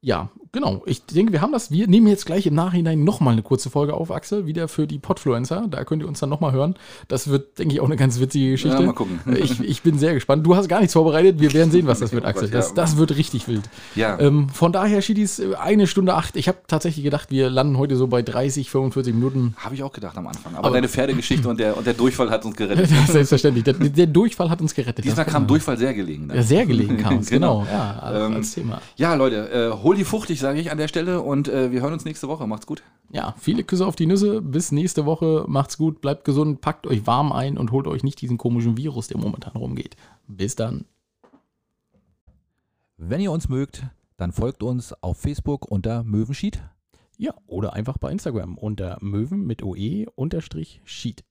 ja, genau. Ich denke, wir haben das. Wir nehmen jetzt gleich im Nachhinein nochmal eine kurze Folge auf, Axel, wieder für die Podfluencer. Da könnt ihr uns dann nochmal hören. Das wird, denke ich, auch eine ganz witzige Geschichte. Ja, mal gucken. <laughs> Ich, ich bin sehr gespannt. Du hast gar nichts vorbereitet. Wir werden sehen, was das wird, <laughs> Axel. Das, das wird richtig wild. Ja. Ähm, von daher, Schiedis, eine Stunde acht. Ich habe tatsächlich gedacht, wir landen heute so bei 30, 45 Minuten. Habe ich auch gedacht am Anfang. Aber, Aber- deine Pferdegeschichte und der, und der Durchfall hat uns gerettet. <laughs> Selbstverständlich. Der, der Durchfall hat uns gerettet. Diesmal Das- kam Durchfall sehr gelegen. ne? Ja, sehr gelegen kam es, genau. Genau. Ja, also Ähm, als Thema. Ja, Leute, äh, hol die fuchtig, sage ich an der Stelle. Und äh, wir hören uns nächste Woche. Macht's gut. Ja, viele Küsse auf die Nüsse. Bis nächste Woche. Macht's gut, bleibt gesund, packt euch warm ein und holt euch nicht diesen komischen Virus, der momentan rumgeht. Bis dann. Wenn ihr uns mögt, dann folgt uns auf Facebook unter Möwenschied. Ja, oder einfach bei Instagram unter Möwen mit OE unterstrich Sheet.